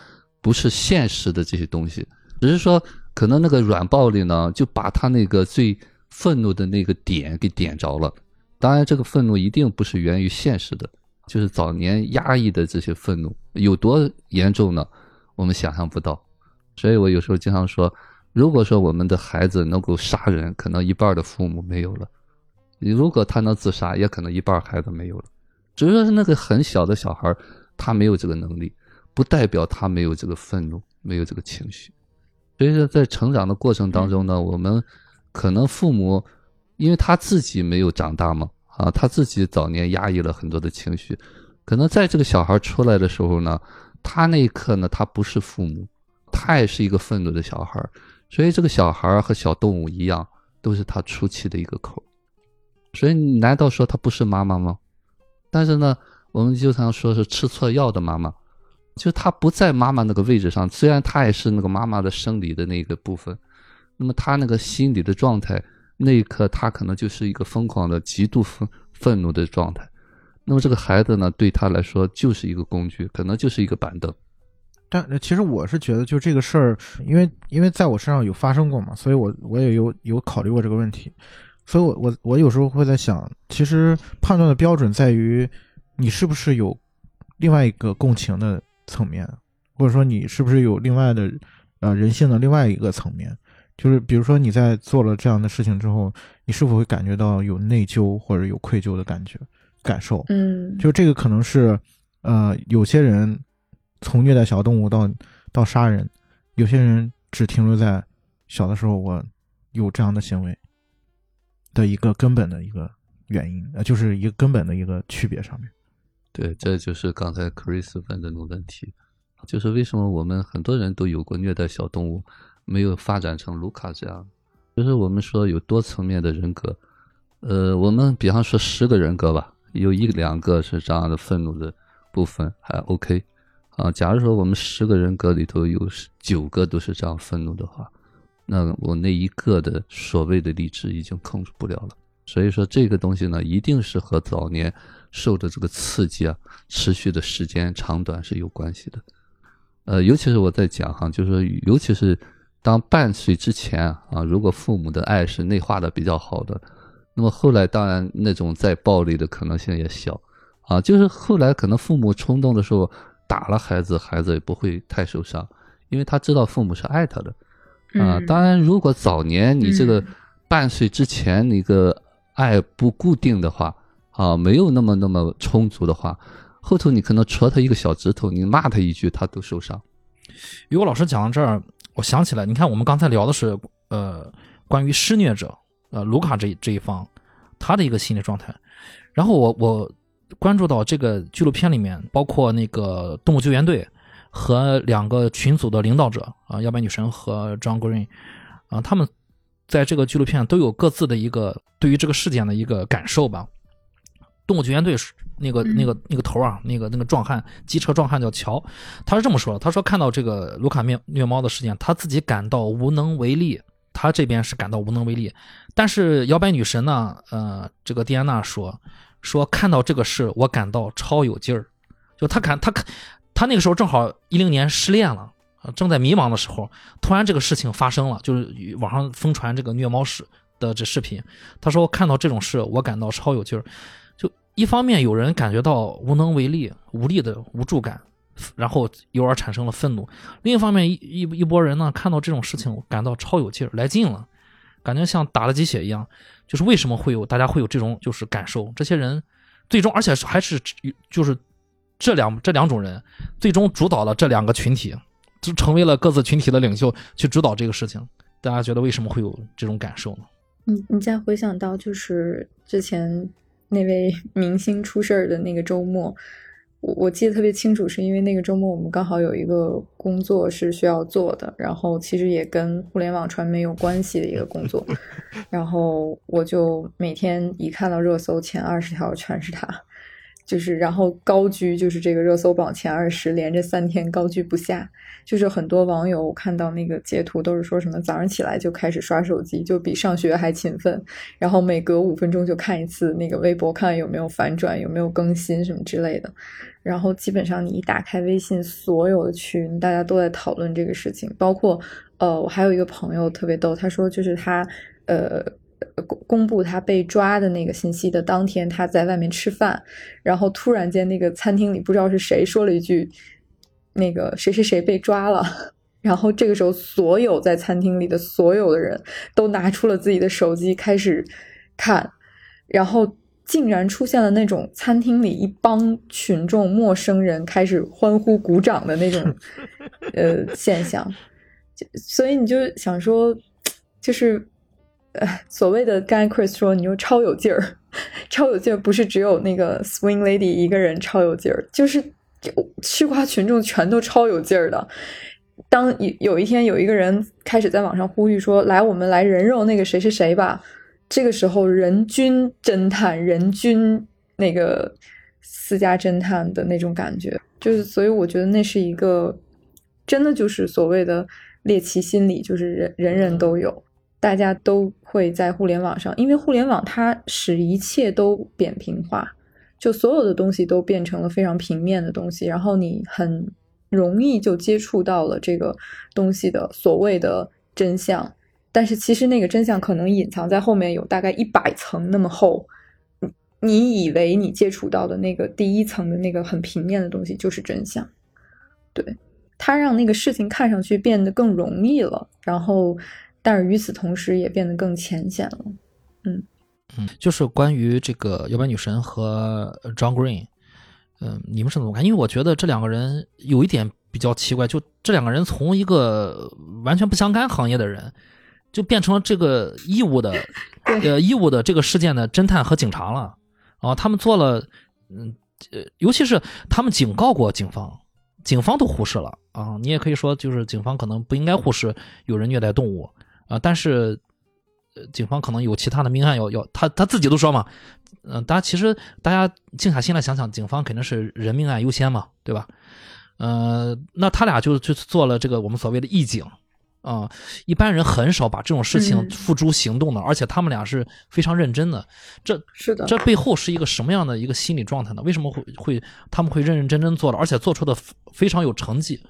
不是现实的这些东西，只是说可能那个软暴力呢，就把他那个最愤怒的那个点给点着了。当然，这个愤怒一定不是源于现实的，就是早年压抑的这些愤怒有多严重呢？我们想象不到。所以我有时候经常说，如果说我们的孩子能够杀人，可能一半的父母没有了；如果他能自杀，也可能一半孩子没有了。只是说那个很小的小孩，他没有这个能力，不代表他没有这个愤怒，没有这个情绪。所以说，在成长的过程当中呢，我们可能父母，因为他自己没有长大嘛，啊，他自己早年压抑了很多的情绪，可能在这个小孩出来的时候呢，他那一刻呢，他不是父母，他也是一个愤怒的小孩，所以这个小孩和小动物一样，都是他出气的一个口。所以你，难道说他不是妈妈吗？但是呢，我们经常说是吃错药的妈妈，就他不在妈妈那个位置上。虽然他也是那个妈妈的生理的那个部分，那么他那个心理的状态，那一刻他可能就是一个疯狂的、极度愤愤怒的状态。那么这个孩子呢，对他来说就是一个工具，可能就是一个板凳。
但其实我是觉得，就这个事儿，因为因为在我身上有发生过嘛，所以我我也有有考虑过这个问题。所以，我我我有时候会在想，其实判断的标准在于你是不是有另外一个共情的层面，或者说你是不是有另外的呃人性的另外一个层面。就是比如说你在做了这样的事情之后，你是否会感觉到有内疚或者有愧疚的感觉感受？
嗯，
就这个可能是呃有些人从虐待小动物到到杀人，有些人只停留在小的时候我有这样的行为。的一个根本的一个原因，呃，就是一个根本的一个区别上面。
对，这就是刚才 Chris 问的那个问题，就是为什么我们很多人都有过虐待小动物，没有发展成卢卡这样？就是我们说有多层面的人格，呃，我们比方说十个人格吧，有一两个是这样的愤怒的部分还 OK，啊，假如说我们十个人格里头有九个都是这样愤怒的话。那我那一个的所谓的理智已经控制不了了，所以说这个东西呢，一定是和早年受的这个刺激啊，持续的时间长短是有关系的。呃，尤其是我在讲哈，就是说，尤其是当半岁之前啊，如果父母的爱是内化的比较好的，那么后来当然那种再暴力的可能性也小啊。就是后来可能父母冲动的时候打了孩子，孩子也不会太受伤，因为他知道父母是爱他的。啊，当然，如果早年你这个半岁之前那个爱不固定的话，啊，没有那么那么充足的话，后头你可能戳他一个小指头，你骂他一句，他都受伤。
于果老师讲到这儿，我想起来，你看我们刚才聊的是呃关于施虐者呃卢卡这这一方他的一个心理状态，然后我我关注到这个纪录片里面，包括那个动物救援队。和两个群组的领导者啊，摇摆女神和 John Green，啊，他们在这个纪录片都有各自的一个对于这个事件的一个感受吧。动物救援队那个那个那个头啊，那个那个壮汉，机车壮汉叫乔，他是这么说的：他说看到这个卢卡虐虐猫的事件，他自己感到无能为力，他这边是感到无能为力。但是摇摆女神呢，呃，这个蒂安娜说说看到这个事，我感到超有劲儿，就他感他看。他那个时候正好一零年失恋了，正在迷茫的时候，突然这个事情发生了，就是网上疯传这个虐猫事的这视频。他说看到这种事，我感到超有劲儿。一方面有人感觉到无能为力、无力的无助感，然后由而产生了愤怒；另一方面一一一波人呢，看到这种事情感到超有劲儿，来劲了，感觉像打了鸡血一样。就是为什么会有大家会有这种就是感受？这些人最终而且还是就是。这两这两种人，最终主导了这两个群体，就成为了各自群体的领袖，去主导这个事情。大家觉得为什么会有这种感受呢？
你你再回想到就是之前那位明星出事儿的那个周末，我我记得特别清楚，是因为那个周末我们刚好有一个工作是需要做的，然后其实也跟互联网传媒有关系的一个工作，然后我就每天一看到热搜前二十条全是他。就是然后高居就是这个热搜榜前二十，连着三天高居不下。就是很多网友看到那个截图都是说什么早上起来就开始刷手机，就比上学还勤奋，然后每隔五分钟就看一次那个微博，看有没有反转，有没有更新什么之类的。然后基本上你一打开微信，所有的群大家都在讨论这个事情，包括呃，我还有一个朋友特别逗，他说就是他呃公公布他被抓的那个信息的当天，他在外面吃饭，然后突然间那个餐厅里不知道是谁说了一句，那个谁谁谁被抓了，然后这个时候所有在餐厅里的所有的人都拿出了自己的手机开始看，然后。竟然出现了那种餐厅里一帮群众、陌生人开始欢呼、鼓掌的那种 呃现象，所以你就想说，就是呃所谓的刚才 Chris 说，你又超有劲儿，超有劲儿，不是只有那个 Swing Lady 一个人超有劲儿，就是吃瓜群众全都超有劲儿的。当有有一天有一个人开始在网上呼吁说：“来，我们来人肉那个谁谁谁吧。”这个时候，人均侦探、人均那个私家侦探的那种感觉，就是所以我觉得那是一个真的就是所谓的猎奇心理，就是人人人都有，大家都会在互联网上，因为互联网它使一切都扁平化，就所有的东西都变成了非常平面的东西，然后你很容易就接触到了这个东西的所谓的真相。但是其实那个真相可能隐藏在后面，有大概一百层那么厚。你以为你接触到的那个第一层的那个很平面的东西就是真相，对，它让那个事情看上去变得更容易了，然后，但是与此同时也变得更浅显了。嗯
嗯，就是关于这个摇摆女神和 John Green，嗯，你们是怎么看？因为我觉得这两个人有一点比较奇怪，就这两个人从一个完全不相干行业的人。就变成了这个义务的，呃，义务的这个事件的侦探和警察了，啊，他们做了，嗯，呃，尤其是他们警告过警方，警方都忽视了啊。你也可以说，就是警方可能不应该忽视有人虐待动物啊，但是，呃，警方可能有其他的命案要要，他他自己都说嘛，嗯，大家其实大家静下心来想想，警方肯定是人命案优先嘛，对吧？呃，那他俩就就做了这个我们所谓的义警。啊，一般人很少把这种事情付诸行动的，而且他们俩是非常认真的。这
是的，
这背后是一个什么样的一个心理状态呢？为什么会会他们会认认真真做了，而且做出的非常有成绩？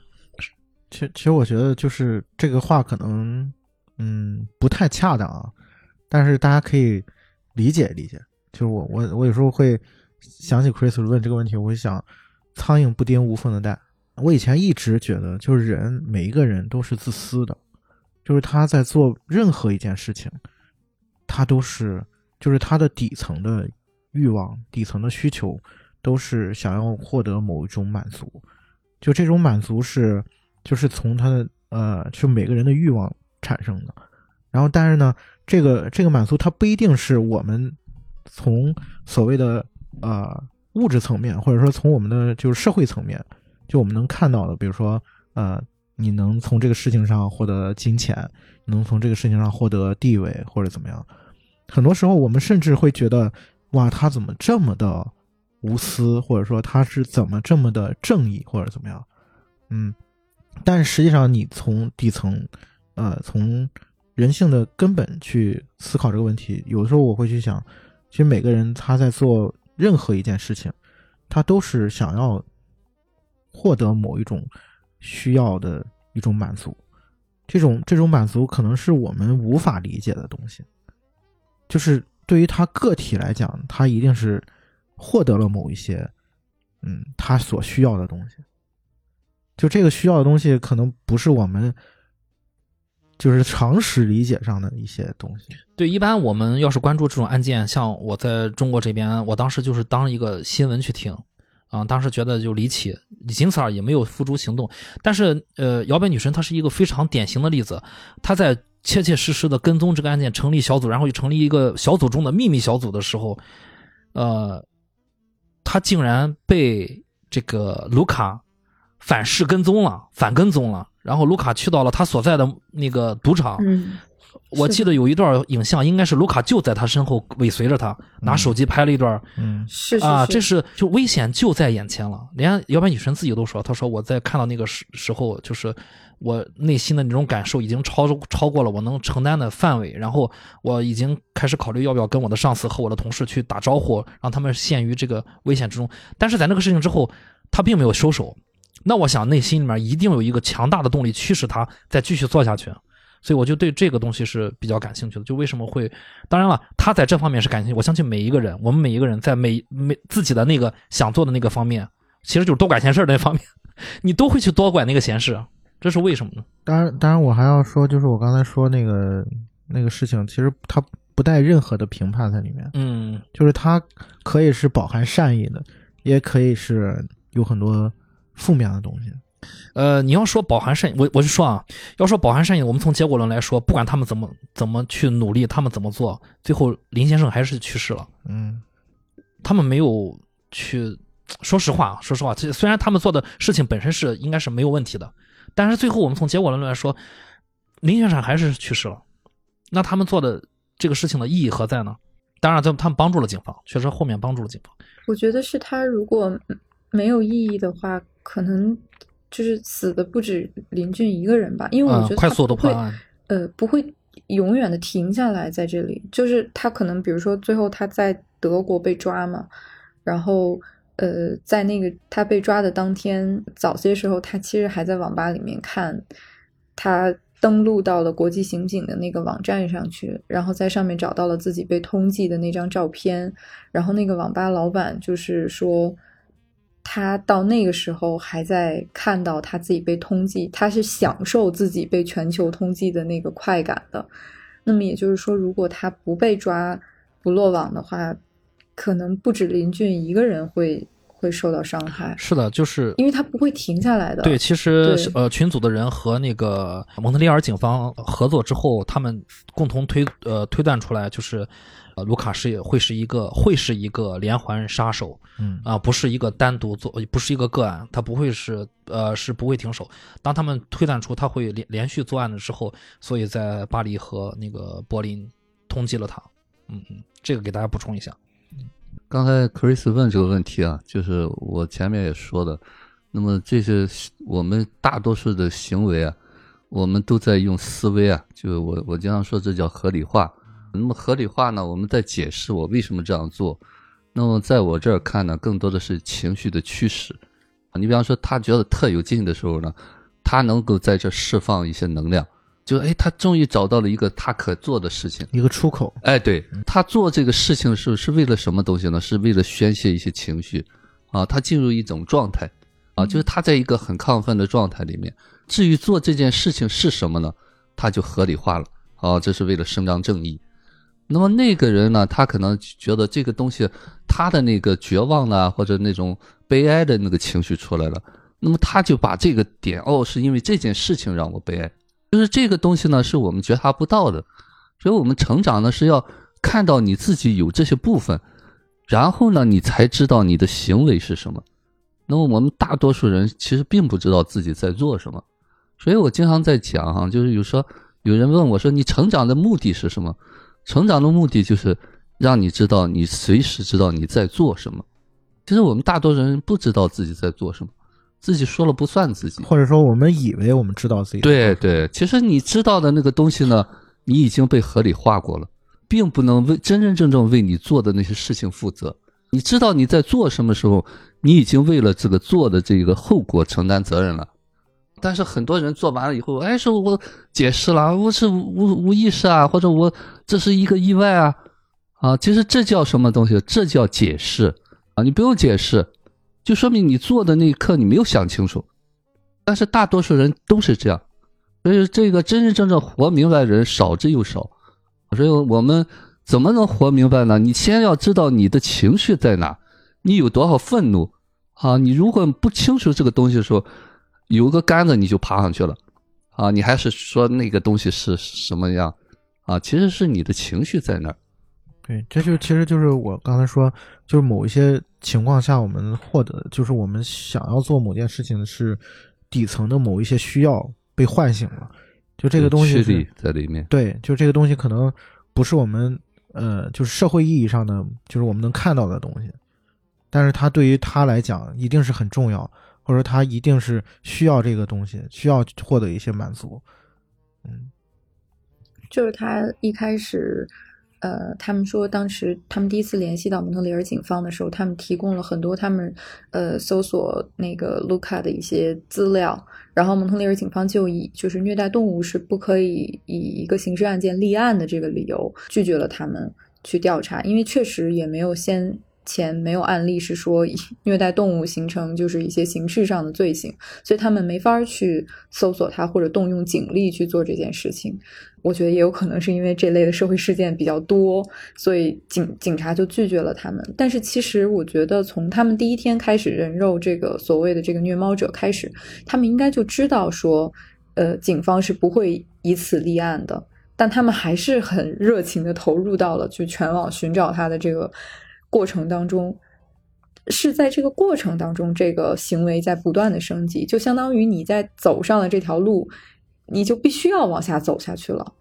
其实，其实我觉得就是这个话可能嗯不太恰当啊，但是大家可以理解理解。就是我我我有时候会想起 Chris 问这个问题，我会想，苍蝇不叮无缝的蛋。我以前一直觉得，就是人每一个人都是自私的。就是他在做任何一件事情，他都是，就是他的底层的欲望、底层的需求，都是想要获得某一种满足。就这种满足是，就是从他的呃，就每个人的欲望产生的。然后，但是呢，这个这个满足，它不一定是我们从所谓的呃物质层面，或者说从我们的就是社会层面，就我们能看到的，比如说呃。你能从这个事情上获得金钱，能从这个事情上获得地位或者怎么样？很多时候我们甚至会觉得，哇，他怎么这么的无私，或者说他是怎么这么的正义或者怎么样？嗯，但实际上你从底层，呃，从人性的根本去思考这个问题，有的时候我会去想，其实每个人他在做任何一件事情，他都是想要获得某一种。需要的一种满足，这种这种满足可能是我们无法理解的东西。就是对于他个体来讲，他一定是获得了某一些，嗯，他所需要的东西。就这个需要的东西，可能不是我们就是常识理解上的一些东西。
对，一般我们要是关注这种案件，像我在中国这边，我当时就是当一个新闻去听。啊，当时觉得就离奇，仅此而已，没有付诸行动。但是，呃，摇摆女神她是一个非常典型的例子，她在切切实实的跟踪这个案件，成立小组，然后又成立一个小组中的秘密小组的时候，呃，她竟然被这个卢卡反噬跟踪了，反跟踪了。然后卢卡去到了他所在的那个赌场，我记得有一段影像，应该是卢卡就在他身后尾随着他，拿手机拍了一段
嗯
是是
啊，这是就危险就在眼前了。连摇摆女神自己都说，她说我在看到那个时时候，就是我内心的那种感受已经超超过了我能承担的范围，然后我已经开始考虑要不要跟我的上司和我的同事去打招呼，让他们陷于这个危险之中。但是在那个事情之后，他并没有收手。那我想内心里面一定有一个强大的动力驱使他再继续做下去。所以我就对这个东西是比较感兴趣的，就为什么会，当然了，他在这方面是感兴趣。我相信每一个人，我们每一个人在每每自己的那个想做的那个方面，其实就是多管闲事儿那方面，你都会去多管那个闲事，这是为什么呢？
当然，当然，我还要说，就是我刚才说那个那个事情，其实它不带任何的评判在里面，
嗯
就是它可以是饱含善意的，也可以是有很多负面的东西。
呃，你要说饱含善意，我我就说啊，要说饱含善意，我们从结果论来说，不管他们怎么怎么去努力，他们怎么做，最后林先生还是去世了。
嗯
他们没有去，说实话，说实话，这虽然他们做的事情本身是应该是没有问题的，但是最后我们从结果论来说，林先生还是去世了。那他们做的这个事情的意义何在呢？当然，他他们帮助了警方，确实后面帮助了警方。
我觉得是他如果没有意义的话，可能就是死的不止林俊一个人吧，因为我觉得
嗯快速
他不会
的破案，
呃，不会永远的停下来在这里。就是他可能，比如说最后他在德国被抓嘛，然后呃，在那个他被抓的当天早些时候，他其实还在网吧里面看，他登录到了国际刑警的那个网站上去，然后在上面找到了自己被通缉的那张照片，然后那个网吧老板就是说。他到那个时候还在看到他自己被通缉，他是享受自己被全球通缉的那个快感的。那么也就是说，如果他不被抓、不落网的话，可能不止林俊一个人会会受到伤害，
是的，就是
因为他不会停下来的。
对，其实呃，群组的人和那个蒙特利尔警方合作之后，他们共同推呃推断出来，就是呃，卢卡是会是一个会是一个连环杀手
嗯
啊、不是一个单独做，不是一个个案，他不会是呃是不会停手。当他们推断出他会连连续作案的时候，所以在巴黎和那个柏林通缉了他。嗯嗯，这个给大家补充一下。
刚才 Chris 问这个问题啊，就是我前面也说的，那么这些我们大多数的行为啊，我们都在用思维啊，就我我经常说这叫合理化。那么合理化呢，我们在解释我为什么这样做。那么在我这儿看呢，更多的是情绪的驱使。你比方说，他觉得特有劲的时候呢，他能够在这释放一些能量，就哎，他终于找到了一个他可做的事情。
一个出口。
哎，对他做这个事情是是为了什么东西呢？是为了宣泄一些情绪，啊，他进入一种状态，啊，就是他在一个很亢奋的状态里面。至于做这件事情是什么呢？他就合理化了，啊，这是为了伸张正义。那么那个人呢，他可能觉得这个东西，他的那个绝望啊，或者那种悲哀的那个情绪出来了，那么他就把这个点，哦，是因为这件事情让我悲哀，就是这个东西呢，是我们觉察不到的。所以我们成长呢是要看到你自己有这些部分，然后呢，你才知道你的行为是什么。那么我们大多数人其实并不知道自己在做什么，所以我经常在讲哈，就是有时候有人问我说：“你成长的目的是什么？”成长的目的就是让你知道你随时知道你在做什么。其实我们大多数人不知道自己在做什么，自己说了不算自己。
或者说我们以为我们知道自己
对对，其实你知道的那个东西呢，你已经被合理化过了，并不能为真真正正为你做的那些事情负责。你知道你在做什么时候，你已经为了这个做的这个后果承担责任了。但是很多人做完了以后，哎，说我解释了，我是无无意识啊，或者我这是一个意外啊，啊，其实这叫什么东西？这叫解释啊，你不用解释，就说明你做的那一刻你没有想清楚。但是大多数人都是这样，所以这个真真正正活明白的人少之又少。所以我们怎么能活明白呢？你先要知道你的情绪在哪，你有多少愤怒啊？你如果不清楚这个东西的时候，有个杆子你就爬上去了啊！你还是说那个东西是什么样啊？其实是你的情绪在那儿。
对，这就其实就是我刚才说，就是某一些情况下，我们获得就是我们想要做某件事情是底层的某一些需要被唤醒了，就这个东西是
在里面。
对，就这个东西可能不是我们呃，就是社会意义上的，就是我们能看到的东西，但是它对于他来讲一定是很重要，或者说他一定是需要这个东西，需要获得一些满足。嗯，
就是他一开始，呃，他们说当时他们第一次联系到蒙特利尔警方的时候，他们提供了很多他们呃搜索那个卢卡的一些资料，然后蒙特利尔警方就以就是虐待动物是不可以以一个刑事案件立案的这个理由拒绝了他们去调查，因为确实也没有先。前没有案例是说虐待动物形成就是一些刑事上的罪行，所以他们没法去搜索他或者动用警力去做这件事情。我觉得也有可能是因为这类的社会事件比较多，所以警警察就拒绝了他们。但是其实我觉得从他们第一天开始人肉这个所谓的这个虐猫者开始，他们应该就知道说，呃，警方是不会以此立案的，但他们还是很热情的投入到了去全网寻找他的这个。过程当中，是在这个过程当中，这个行为在不断的升级，就相当于你在走上了这条路，你就必须要往下走下去了。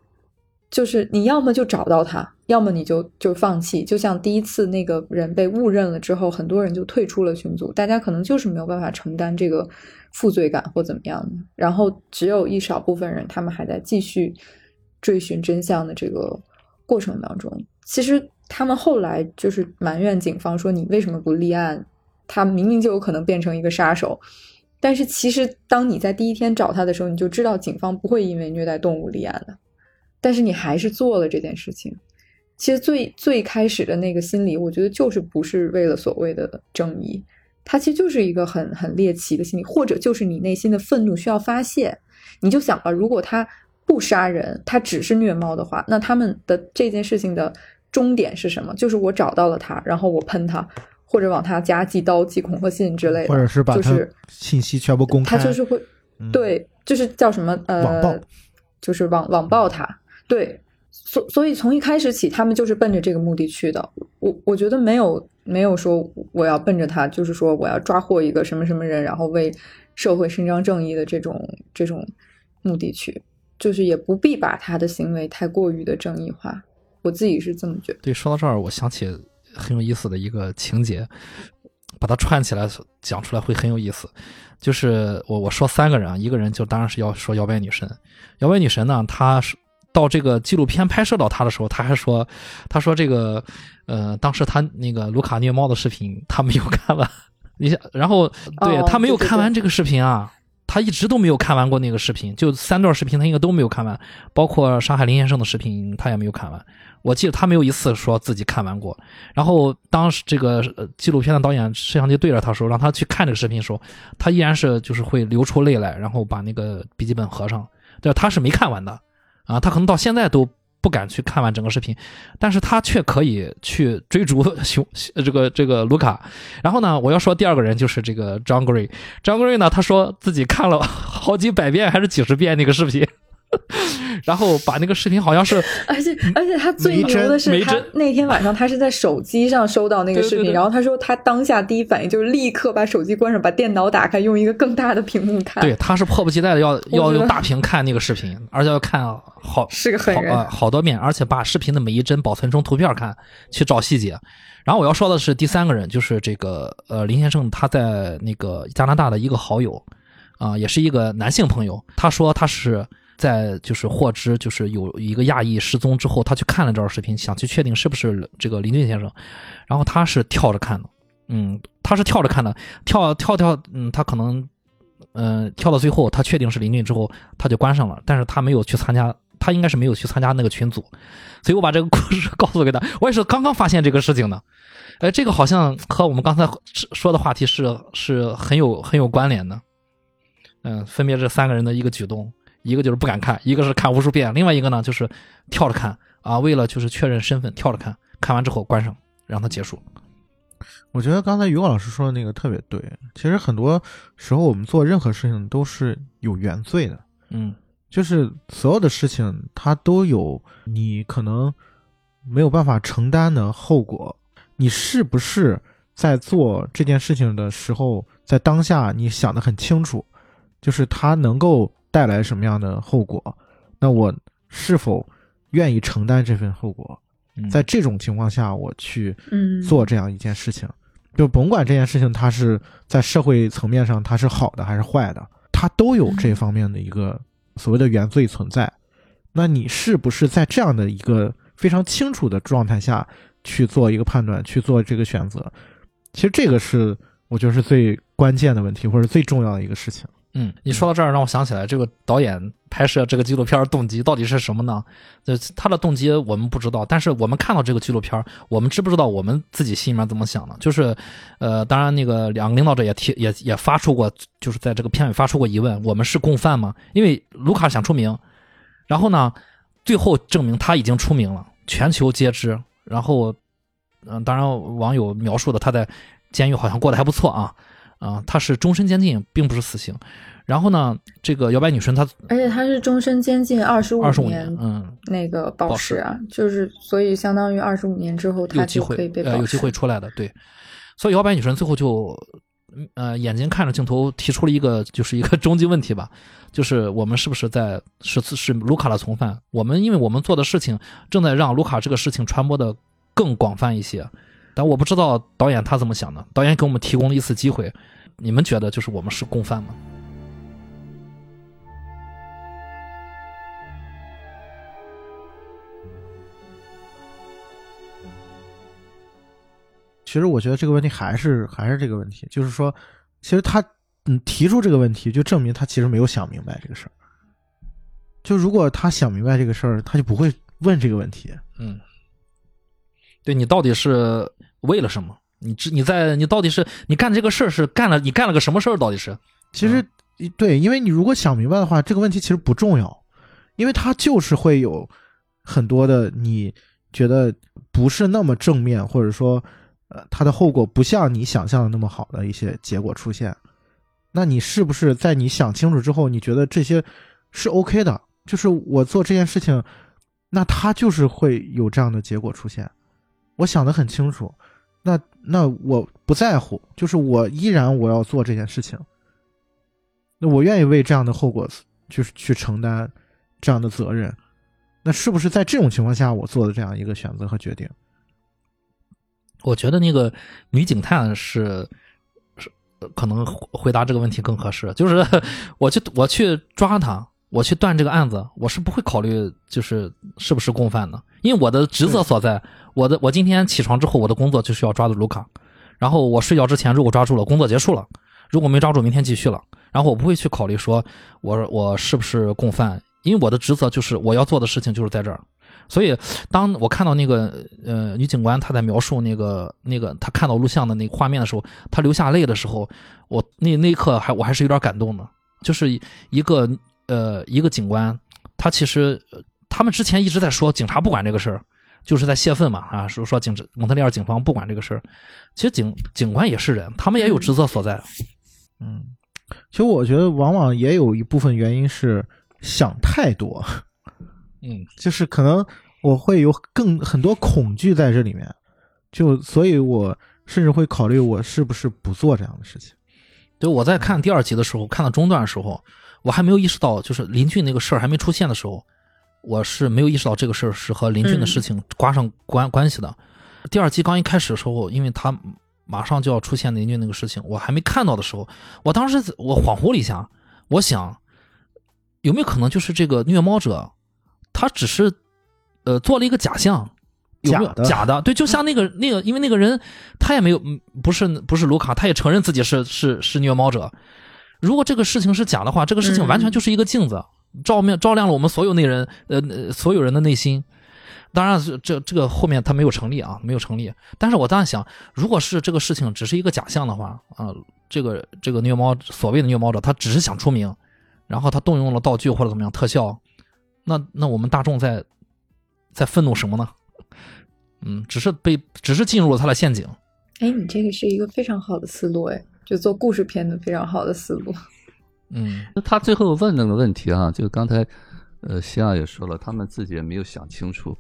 就是你要么就找到他，要么你就就放弃。就像第一次那个人被误认了之后，很多人就退出了群组，大家可能就是没有办法承担这个负罪感或怎么样的。然后只有一少部分人，他们还在继续追寻真相的这个过程当中，其实。他们后来就是埋怨警方说：“你为什么不立案？他明明就有可能变成一个杀手。”但是其实，当你在第一天找他的时候，你就知道警方不会因为虐待动物立案的。但是你还是做了这件事情。其实最最开始的那个心理，我觉得就是不是为了所谓的正义，它其实就是一个很很猎奇的心理，或者就是你内心的愤怒需要发泄。你就想吧，如果他不杀人，他只是虐猫的话，那他们的这件事情的。终点是什么？就是我找到了他，然后我喷他，或者往他家寄刀、寄恐吓信之类的，
或者是把他信息全部公
开。他就是会，对，就是叫什么呃，
网暴，
就是网网暴他。对，所所以从一开始起，他们就是奔着这个目的去的。我我觉得没有没有说我要奔着他，就是说我要抓获一个什么什么人，然后为社会伸张正义的这种这种目的去，就是也不必把他的行为太过于的正义化。我自己是这么觉得。
对，说到这儿，我想起很有意思的一个情节，把它串起来讲出来会很有意思。就是我我说三个人啊，一个人就当然是要说摇摆女神。摇摆女神呢，她是到这个纪录片拍摄到她的时候，她还说，她说这个呃，当时她那个卢卡虐猫的视频，她没有看完。你想，然后对她没有看完这个视频啊。他一直都没有看完过那个视频，就三段视频他应该都没有看完，包括上海林先生的视频他也没有看完。我记得他没有一次说自己看完过。然后当时这个纪录片的导演摄像机对着他说，让他去看这个视频的时候，他依然是就是会流出泪来，然后把那个笔记本合上。对，他是没看完的啊，他可能到现在都。不敢去看完整个视频，但是他却可以去追逐熊这个这个卢卡。然后呢，我要说第二个人就是这个张 Gray。张 Gray 呢，他说自己看了好几百遍还是几十遍那个视频。然后把那个视频好像是，
而且而且他最牛的是，他那天晚上他是在手机上收到那个视频，然后他说他当下第一反应就是立刻把手机关上，把电脑打开，用一个更大的屏幕看。
对，他是迫不及待的要要用大屏看那个视频，而且要看好
是个狠人
好多遍，而且把视频的每一帧保存成图片看，去找细节。然后我要说的是第三个人，就是这个呃林先生，他在那个加拿大的一个好友啊，也是一个男性朋友，他说他是。在就是获知就是有一个亚裔失踪之后，他去看了这段视频，想去确定是不是这个林俊先生，然后他是跳着看的，嗯，他是跳着看的，跳跳跳，嗯，他可能，嗯，跳到最后，他确定是林俊之后，他就关上了，但是他没有去参加，他应该是没有去参加那个群组，所以我把这个故事 告诉给他，我也是刚刚发现这个事情的，哎，这个好像和我们刚才说的话题是是很有很有关联的，嗯，分别这三个人的一个举动。一个就是不敢看，一个是看无数遍，另外一个呢就是跳着看啊，为了就是确认身份跳着看，看完之后关上，让它结束。
我觉得刚才于果老师说的那个特别对，其实很多时候我们做任何事情都是有原罪的，
嗯，
就是所有的事情它都有你可能没有办法承担的后果，你是不是在做这件事情的时候，在当下你想的很清楚，就是它能够。带来什么样的后果？那我是否愿意承担这份后果？
嗯
在这种情况下，我去
嗯，
做这样一件事情，就甭管这件事情它是在社会层面上它是好的还是坏的，它都有这方面的一个所谓的原罪存在。那你是不是在这样的一个非常清楚的状态下去做一个判断，去做这个选择？其实这个是我觉得是最关键的问题，或者最重要的一个事情。
嗯，你说到这儿，让我想起来，这个导演拍摄这个纪录片儿动机到底是什么呢？呃，他的动机我们不知道，但是我们看到这个纪录片儿，我们知不知道我们自己心里面怎么想的？就是，呃，当然那个两个领导者也提也也发出过，就是在这个片尾发出过疑问：我们是共犯吗？因为卢卡想出名，然后呢，最后证明他已经出名了，全球皆知。然后，嗯、当然网友描述的他在监狱好像过得还不错啊。啊，他是终身监禁，并不是死刑。然后呢，这个摇摆女神她
而且她是终身监禁二十五
二十五
年
年，，嗯，
那个保
保
释啊，就是所以相当于二十五年之后
有
他
机会
就可以被
呃有机。会出来的，对。所以摇摆女神最后就，嗯呃，眼睛看着镜头提出了一个就是一个终极问题吧，就是我们是不是在是是卢卡的从犯？我们因为我们做的事情正在让卢卡这个事情传播的更广泛一些，但我不知道导演他怎么想的。导演给我们提供了一次机会，你们觉得就是我们是共犯吗？
其实我觉得这个问题还是还是这个问题，就是说，其实他嗯提出这个问题，就证明他其实没有想明白这个事儿。就如果他想明白这个事儿，他就不会问这个问题。
嗯，对你到底是为了什么？你知你在你到底是你干这个事儿是干了你干了个什么事儿？到底是？
其实对，因为你如果想明白的话，这个问题其实不重要，因为它就是会有很多的你觉得不是那么正面，或者说呃它的后果不像你想象的那么好的一些结果出现。那你是不是在你想清楚之后，你觉得这些是 OK 的？就是我做这件事情，那它就是会有这样的结果出现。我想得很清楚，那那我不在乎，就是我依然我要做这件事情。那我愿意为这样的后果就是去承担这样的责任，那是不是在这种情况下我做的这样一个选择和决定？
我觉得那个女警探是是呃可能回回答这个问题更合适。就是 我去我去抓他，我去断这个案子，我是不会考虑就是是不是共犯的，因为我的职责所在，我的我今天起床之后，我的工作就是要抓住卢卡，然后我睡觉之前如果抓住了，工作结束了；如果没抓住，明天继续了。然后我不会去考虑说我我是不是共犯，因为我的职责就是我要做的事情就是在这儿。所以，当我看到那个呃女警官她在描述那个那个她看到录像的那个画面的时候，她流下泪的时候，我那那一刻还我还是有点感动的。就是一个呃一个警官，他其实他们之前一直在说警察不管这个事儿，就是在泄愤嘛啊，说说警蒙特利尔警方不管这个事儿。其实警警官也是人，他们也有职责所在。
嗯，其实我觉得往往也有一部分原因是想太多，
嗯
就是可能我会有更很多恐惧在这里面，就所以我甚至会考虑我是不是不做这样的事情。
对，我在看第二集的时候，看到中段的时候，我还没有意识到，就是林俊那个事儿还没出现的时候，我是没有意识到这个事儿是和林俊的事情挂上关关系的。第二季刚一开始的时候，因为他马上就要出现林俊那个事情，我还没看到的时候，我当时我恍惚了一下，我想有没有可能就是这个虐猫者，他只是呃做了一个假象。有没有
假的
假的？对，就像那个那个，因为那个人他也没有，嗯不是不是卢卡，他也承认自己是是是虐猫者。如果这个事情是假的话，这个事情完全就是一个镜子，照面照亮了我们所有内人呃所有人的内心。当然，这这个后面他没有成立啊，没有成立。但是我当时想，如果是这个事情只是一个假象的话啊，这个这个虐猫所谓的虐猫者，他只是想出名，然后他动用了道具或者怎么样特效，那那我们大众在在愤怒什么呢？嗯，只是被只是进入了他的陷阱。
哎，你这个是一个非常好的思路，哎，就做故事片的非常好的思路。
嗯
那他最后问那个问题啊，就刚才呃西亚也说了，他们自己也没有想清楚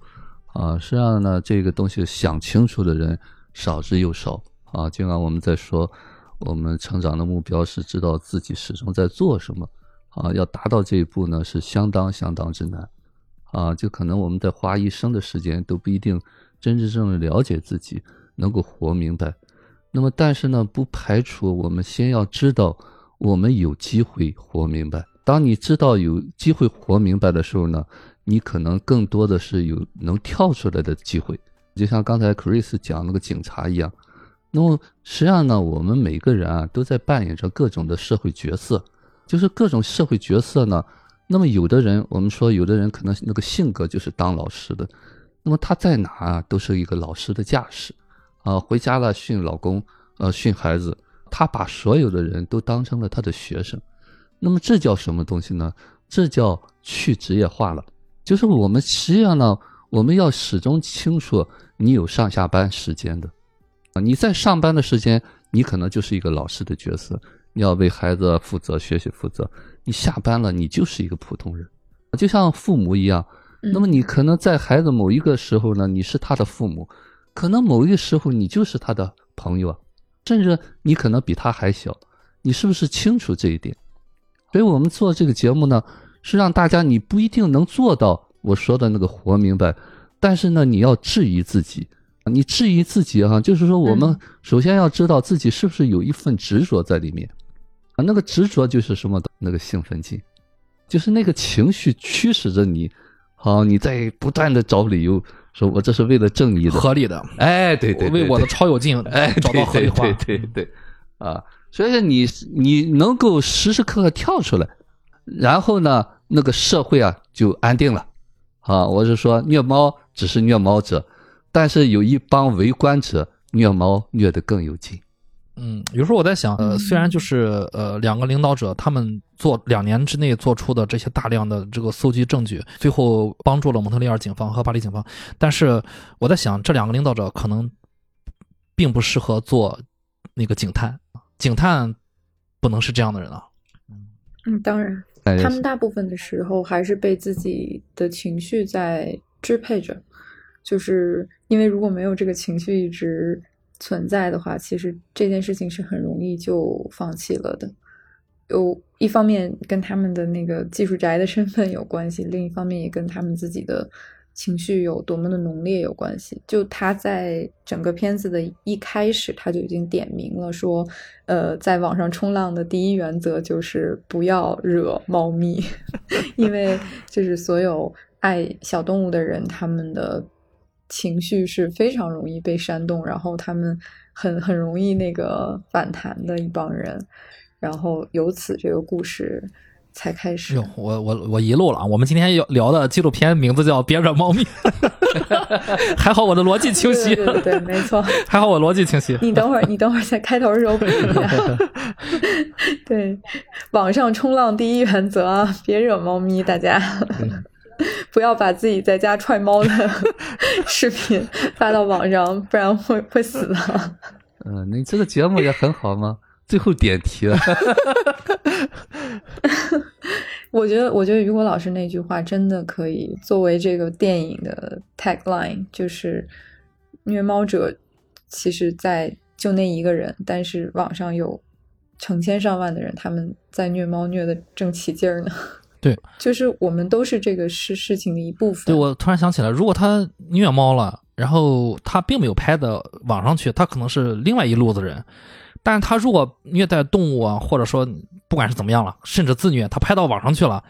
啊。实际上呢，这个东西想清楚的人少之又少啊。尽管我们在说我们成长的目标是知道自己始终在做什么啊，要达到这一步呢，是相当相当之难啊！就可能我们在花一生的时间都不一定真真正正了解自己，能够活明白。那么，但是呢，不排除我们先要知道，我们有机会活明白。当你知道有机会活明白的时候呢，你可能更多的是有能跳出来的机会。就像刚才 Chris 讲那个警察一样，那么实际上呢，我们每个人啊都在扮演着各种的社会角色，就是各种社会角色呢。那么有的人，我们说有的人可能那个性格就是当老师的，那么他在哪啊都是一个老师的架势。啊，回家了训老公，呃，训孩子，他把所有的人都当成了他的学生，那么这叫什么东西呢？这叫去职业化了。就是我们实际上呢，我们要始终清楚，你有上下班时间的，啊，你在上班的时间，你可能就是一个老师的角色，你要为孩子负责、学习负责。你下班了，你就是一个普通人，就像父母一样。那么你可能在孩子某一个时候呢，你是他的父母。可能某一个时候你就是他的朋友啊，甚至你可能比他还小，你是不是清楚这一点？所以我们做这个节目呢，是让大家你不一定能做到我说的那个活明白，但是呢，你要质疑自己，你质疑自己哈，就是说我们首先要知道自己是不是有一份执着在里面啊，那个执着就是什么？那个兴奋剂，就是那个情绪驱使着你，好，你在不断的找理由。说我这是为了正义的，
合理的，
哎，对对，
为我的超有劲，
哎，
找到合理化，
对对对，啊，所以说你你能够时时刻刻跳出来，然后呢，那个社会啊就安定了，啊，我是说虐猫只是虐猫者，但是有一帮围观者虐猫虐得更有劲。
嗯，有时候我在想，呃，虽然就是呃两个领导者他们做两年之内做出的这些大量的这个搜集证据，最后帮助了蒙特利尔警方和巴黎警方，但是我在想，这两个领导者可能并不适合做那个警探，警探不能是这样的人啊。
嗯，当然，他们大部分的时候还是被自己的情绪在支配着，就是因为如果没有这个情绪一直。存在的话，其实这件事情是很容易就放弃了的。有一方面跟他们的那个技术宅的身份有关系，另一方面也跟他们自己的情绪有多么的浓烈有关系。就他在整个片子的一开始，他就已经点明了说，呃，在网上冲浪的第一原则就是不要惹猫咪，因为就是所有爱小动物的人，他们的。情绪是非常容易被煽动，然后他们很很容易那个反弹的一帮人，然后由此这个故事才开始。
哟，我我我遗漏了啊！我们今天要聊的纪录片名字叫《别惹猫咪》，还好我的逻辑清晰。
对对对，没错，
还好我逻辑清晰。
你等会儿，你等会儿在开头的时候补一下。对，网上冲浪第一原则啊，别惹猫咪，大家。不要把自己在家踹猫的 视频发到网上，不然会会死的。
嗯，你这个节目也很好吗？最后点题了。
我觉得，我觉得雨果老师那句话真的可以作为这个电影的 tagline，就是虐猫者其实在就那一个人，但是网上有成千上万的人，他们在虐猫虐的正起劲儿呢。
对，
就是我们都是这个事事情的一部分。
对，我突然想起来，如果他虐猫了，然后他并没有拍到网上去，他可能是另外一路子人。但是他如果虐待动物啊，或者说不管是怎么样了，甚至自虐，他拍到网上去了，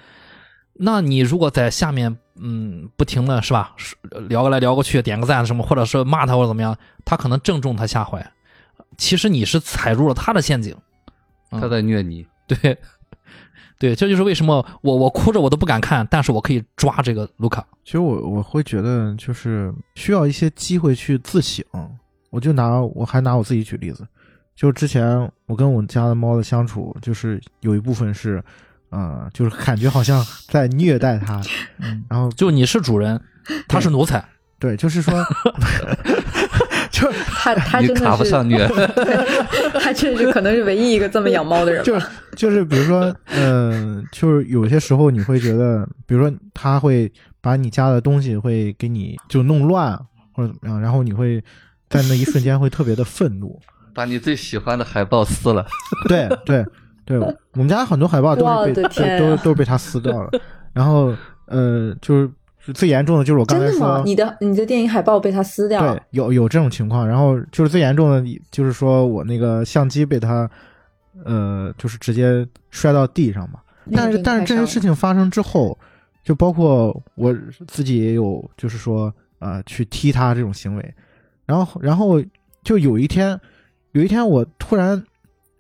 那你如果在下面，嗯，不停的是吧，聊过来聊过去，点个赞什么，或者是骂他或者怎么样，他可能正中他下怀。其实你是踩入了他的陷阱，
他在虐你。
对。对，这就是为什么我我哭着我都不敢看，但是我可以抓这个卢卡。
其实我我会觉得就是需要一些机会去自省。我就拿我还拿我自己举例子，就之前我跟我家的猫的相处，就是有一部分是，呃，就是感觉好像在虐待它，然后
就你是主人，它是奴才，
对，就是说。就
他 他真的
是，
他真是可能是唯一一个这么养猫的人。
就就是比如说，嗯，就是有些时候你会觉得，比如说他会把你家的东西会给你就弄乱或者怎么样，然后你会在那一瞬间会特别的愤怒，
把你最喜欢的海报撕了。
对对。对，我们家很多海报都是被都都是被他撕掉了。然后呃，就是最严重的就是我刚才
真的吗
说？，
你的你的电影海报被他撕掉？
对，有有这种情况。然后就是最严重的，就是说我那个相机被他呃，就是直接摔到地上嘛。但是但是这些事情发生之后，就包括我自己也有，就是说呃，去踢他这种行为。然后然后就有一天，有一天我突然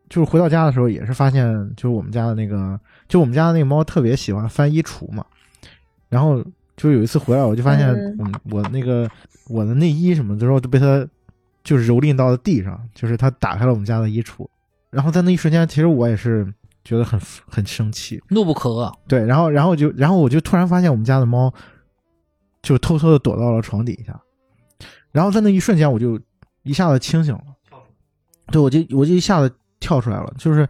就是回到家的时候，也是发现，就是我们家的那个，就我们家的那个猫特别喜欢翻衣橱嘛。然后就有一次回来，我就发现
嗯。
我我那个我的内衣什么的时候都被他就是蹂躏到了地上，就是他打开了我们家的衣橱。然后在那一瞬间，其实我也是觉得很很生气，
怒不可遏。
对，然后然后就然后我就突然发现我们家的猫就偷偷的躲到了床底下，然后在那一瞬间我就一下子清醒了，对我就我就一下子跳出来了，就是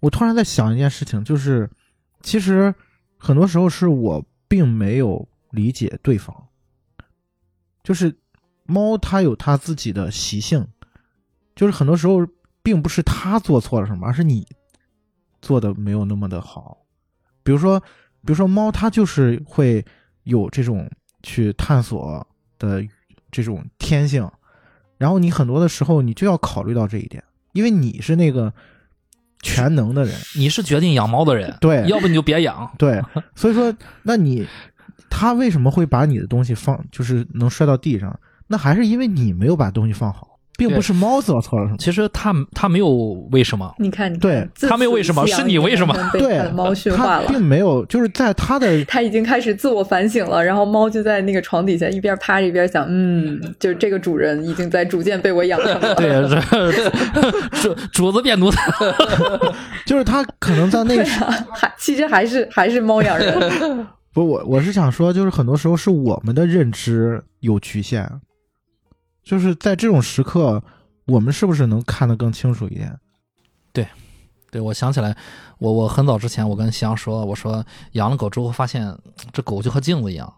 我突然在想一件事情，就是其实很多时候是我并没有理解对方，就是猫它有它自己的习性，就是很多时候并不是它做错了什么，而是你做的没有那么的好。比如说，比如说猫，它就是会有这种去探索的这种天性，然后你很多的时候你就要考虑到这一点，因为你是那个全能的人，
你是决定养猫的人，
对
要不你就别养。
对，所以说，那你他为什么会把你的东西放，就是能摔到地上？那还是因为你没有把东西放好，并不是猫做错了什么。
其实他他没有为什么，
你看，
对
自
他没有为什么是你为什么
对
他的猫驯化了。
并没有，就是在他的
他已经开始自我反省了，然后猫就在那个床底下一边趴着一边想，嗯，就是这个主人已经在逐渐被我养成了。
对，这 主主子变奴才。
就是他可能在那
个啊，还其实还是还是猫养人。
不，我我是想说，就是很多时候是我们的认知有局限，就是在这种时刻，我们是不是能看得更清楚一点？
对，对我想起来，我我很早之前我跟夕阳说，我说养了狗之后发现这狗就和镜子一样，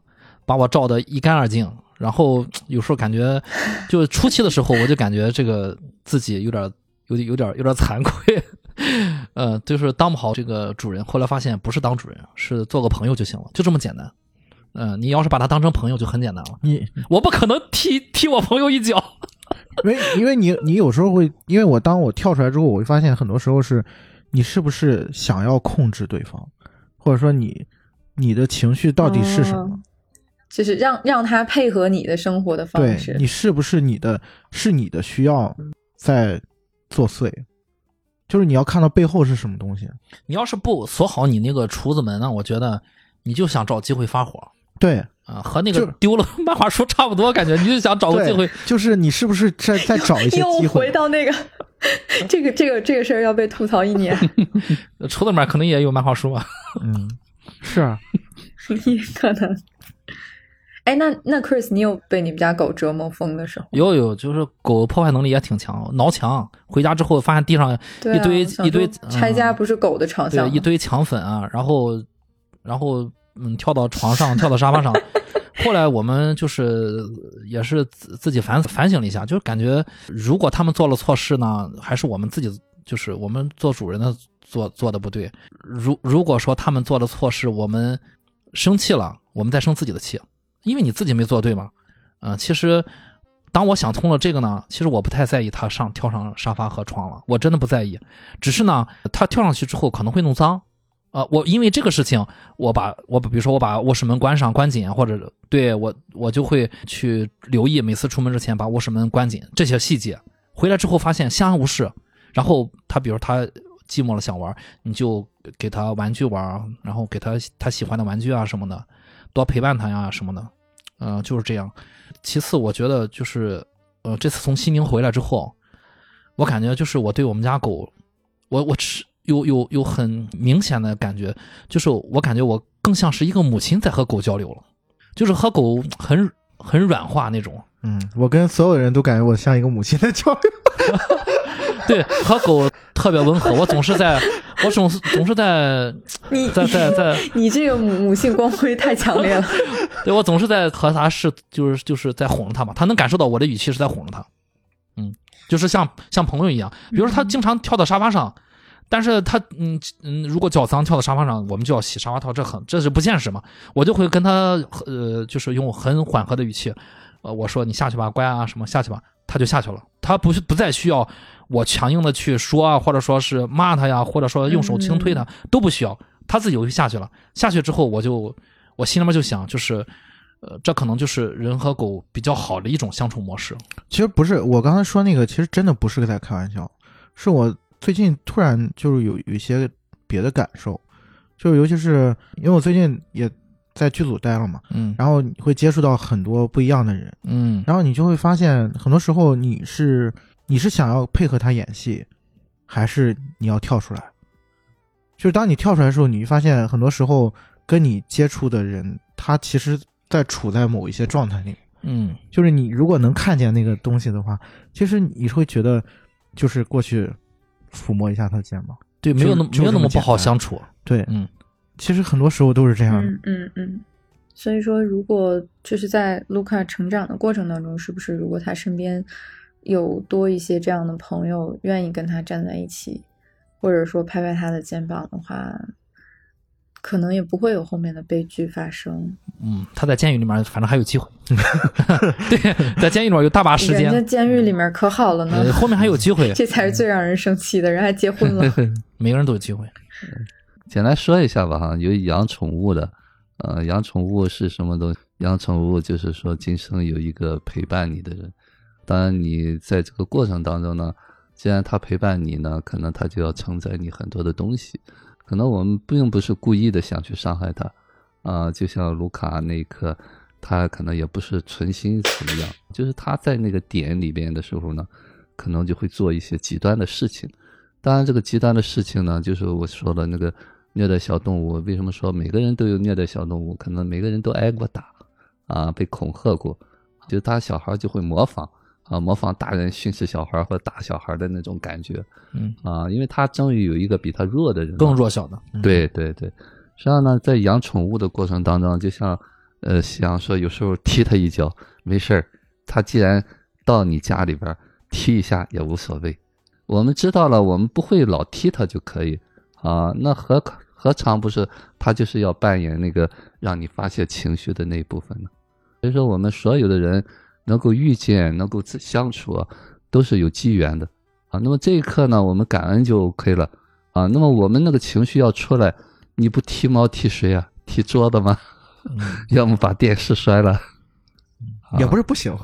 把我照得一干二净。然后有时候感觉，就初期的时候我就感觉这个自己有点有点有点有点惭愧，呃，就是当不好这个主人。后来发现不是当主人，是做个朋友就行了，就这么简单。嗯、你要是把他当成朋友就很简单了。
你
我不可能踢踢我朋友一脚。
因为因为你你有时候会，因为我当我跳出来之后，我会发现很多时候是，你是不是想要控制对方，或者说你你的情绪到底是什么？
哦就是让让他配合你的生活的方
对
式。
你是不是你的是你的需要在作祟？就是你要看到背后是什么东西。
你要是不锁好你那个厨子门呢，我觉得你就想找机会发火。
对
啊，和那个丢了 漫画书差不多，感觉你就想找个机会，
就是你是不是再再找一些
又
机会？
回到那个这个这个这个事儿要被吐槽一年，
厨子里面可能也有漫画书啊。
嗯，是啊，
也可能。哎，那那 Chris，你有被你们家狗折磨疯的时候？
有有，就是狗破坏能力也挺强，挠墙。回家之后发现地上一堆、
想
一堆
拆家
嗯
不是狗的长项吗，
对一堆墙粉啊，然后然后嗯跳到床上，跳到沙发上。后来我们就是也是自自己反反省了一下，就是感觉如果他们做了错事呢，还是我们自己就是我们做主人的做做的不对。如如果说他们做了错事，我们生气了，我们再生自己的气，因为你自己没做对嘛。嗯、其实当我想通了这个呢，其实我不太在意他上跳上沙发和床了，我真的不在意。只是呢，他跳上去之后可能会弄脏。啊、我因为这个事情，我把我比如说我把卧室门关上关紧，或者对我我就会去留意每次出门之前把卧室门关紧这些细节。回来之后发现相安无事，然后他比如他寂寞了想玩，你就给他玩具玩，然后给他他喜欢的玩具啊什么的，多陪伴他呀什么的，嗯、就是这样。其次，我觉得就是呃这次从西宁回来之后，我感觉就是我对我们家狗，我我吃有有有很明显的感觉，就是我感觉我更像是一个母亲在和狗交流了，就是和狗很很软化那种。
嗯，我跟所有人都感觉我像一个母亲在教育。
对，和狗特别温和，我总是在，我总是总是在
你
在在在，
你这个母母性光辉太强烈了。
对我总是在和它是就是就是在哄着它嘛，它能感受到我的语气是在哄着它，嗯，就是像像朋友一样，比如说它经常跳到沙发上，但是他嗯嗯，如果脚脏跳到沙发上，我们就要洗沙发套，这很这是不现实嘛。我就会跟他呃，就是用很缓和的语气，呃，我说你下去吧，乖啊，什么下去吧，他就下去了。他不是不再需要我强硬的去说啊，或者说是骂他呀，或者说用手轻推他，都不需要，他自己就下去了。下去之后，我就我心里面就想，就是呃，这可能就是人和狗比较好的一种相处模式。
其实不是，我刚才说那个，其实真的不是在开玩笑，是我最近突然就是有有一些别的感受，就是尤其是因为我最近也在剧组待了嘛，
嗯
然后你会接触到很多不一样的人，
嗯
然后你就会发现，很多时候你是你是想要配合他演戏，还是你要跳出来？就是当你跳出来的时候，你会发现很多时候跟你接触的人，他其实在处在某一些状态里。
嗯
就是你如果能看见那个东西的话，其实你会觉得，就是过去抚摸一下他的肩膀。
对，没有那么没有那么不好相处。
对，
嗯
其实很多时候都是这样的。
嗯嗯嗯。所以说，如果就是在卢卡成长的过程当中，是不是如果他身边有多一些这样的朋友，愿意跟他站在一起，或者说拍拍他的肩膀的话，可能也不会有后面的悲剧发生。
嗯，他在监狱里面反正还有机会。对，在监狱里面有大把时
人家，监狱里面可好了呢，
呃，后面还有机会，
这才是最让人生气的，人还结婚了。
每个人都有机会。
简单说一下吧哈，有养宠物的，呃，养宠物是什么东西？养宠物就是说今生有一个陪伴你的人。当然，你在这个过程当中呢，既然他陪伴你呢，可能他就要承载你很多的东西。可能我们并不是故意的想去伤害他，啊、就像卢卡那一刻，他可能也不是存心怎么样，就是他在那个点里边的时候呢，可能就会做一些极端的事情。当然，这个极端的事情呢，就是我说的那个虐待小动物。为什么说每个人都有虐待小动物？可能每个人都挨过打，啊，被恐吓过，就他小孩就会模仿啊，模仿大人训斥小孩或者打小孩的那种感觉
嗯，
啊，因为他终于有一个比他弱的人，
更弱小的。
对对对，实际上呢，在养宠物的过程当中，就像呃，想说有时候踢他一脚没事儿，他既然到你家里边儿踢一下也无所谓。我们知道了，我们不会老踢他就可以啊。那何何尝不是他就是要扮演那个让你发泄情绪的那一部分呢？所以说，我们所有的人能够遇见、能够自相处啊，都是有机缘的啊。那么这一刻呢，我们感恩就 OK 了。啊，那么我们那个情绪要出来，你不踢猫踢谁啊？踢桌子吗？
嗯
要么把电视摔了。
也不是不行。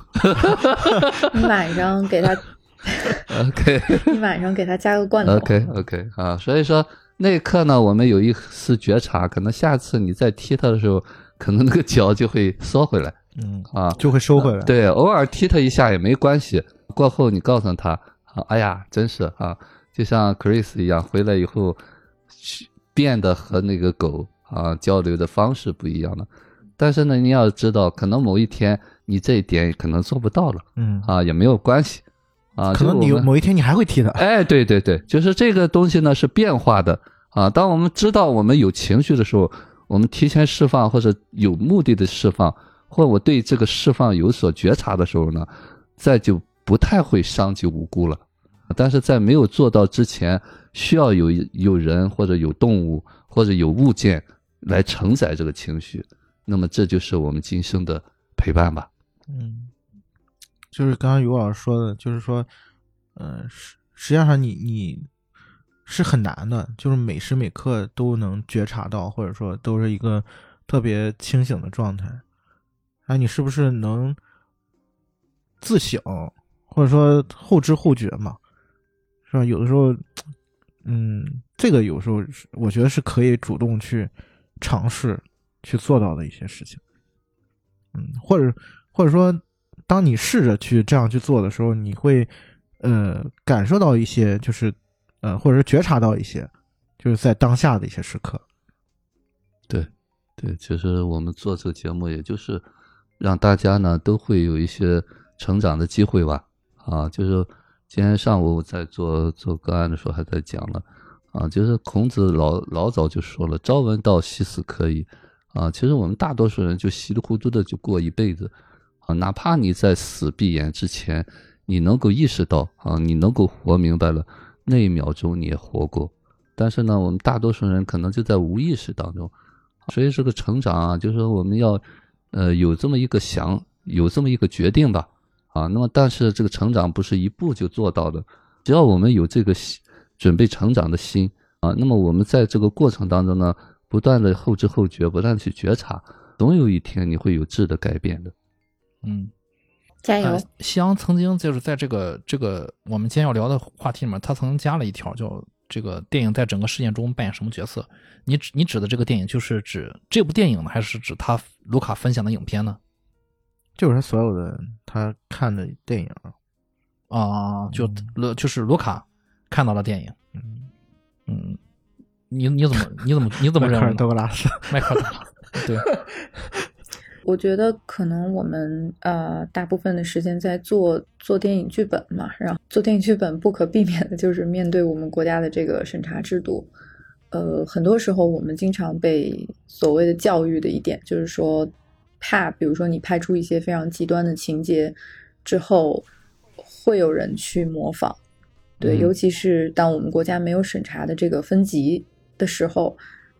你晚上给他，
OK
你晚上给他加个罐头。
OK OK 啊，所以说那一刻呢，我们有一丝觉察，可能下次你再踢他的时候，可能那个脚就会缩回来
嗯，
啊。
就会收回来。
对，偶尔踢他一下也没关系。过后你告诉他，啊，哎呀，真是啊，就像 Chris 一样，回来以后去变得和那个狗啊交流的方式不一样了。但是呢，你要知道，可能某一天你这一点可能做不到了
嗯，
啊，也没有关系啊。
可能你某一天你还会踢的。
哎，对对对，就是这个东西呢是变化的啊。当我们知道我们有情绪的时候，我们提前释放或者有目的的释放，或我对这个释放有所觉察的时候呢，再就不太会伤及无辜了。但是在没有做到之前，需要有有人或者有动物或者有物件来承载这个情绪，那么这就是我们今生的陪伴吧。
嗯，就是刚刚于老师说的，就是说，呃，实实际上你你是很难的，就是每时每刻都能觉察到，或者说都是一个特别清醒的状态。啊，你是不是能自省，或者说后知后觉嘛？是吧？有的时候，嗯，这个有时候我觉得是可以主动去尝试去做到的一些事情。嗯，或者或者说，当你试着去这样去做的时候，你会呃感受到一些，就是呃，或者是觉察到一些，就是在当下的一些时刻。
对，对，其实我们做这个节目，也就是让大家呢都会有一些成长的机会吧。啊，就是今天上午在做做个案的时候还在讲了，啊，就是孔子老老早就说了“朝闻道，夕死可矣”。啊，其实我们大多数人就稀里糊涂的就过一辈子，啊，哪怕你在死闭眼之前，你能够意识到啊，你能够活明白了，那一秒钟你也活过，但是呢，我们大多数人可能就在无意识当中，所以这个成长啊，就是说我们要呃有这么一个想，有这么一个决定吧，啊，那么但是这个成长不是一步就做到的，只要我们有这个准备成长的心啊，那么我们在这个过程当中呢，不断的后知后觉，不断地去觉察，总有一天你会有质的改变的。
嗯，
加油
呃！夕阳曾经就是在这个这个我们今天要聊的话题里面，他曾经加了一条，叫这个电影在整个事件中扮演什么角色？你指你指的这个电影就是指这部电影呢，还是指他卢卡分享的影片呢？
就是他所有的他看的电影，
啊，就
嗯
卢就是卢卡看到了电影，
嗯，
嗯，你你怎么你怎么你怎么
迈克尔
认为呢？
德格拉斯，
迈克尔德格拉斯对，
我觉得可能我们呃大部分的时间在做做电影剧本嘛，然后做电影剧本不可避免的就是面对我们国家的这个审查制度。呃，很多时候我们经常被所谓的教育的一点就是说，怕比如说你拍出一些非常极端的情节之后，会有人去模仿。对，
嗯
尤其是当我们国家没有审查的这个分级的时候，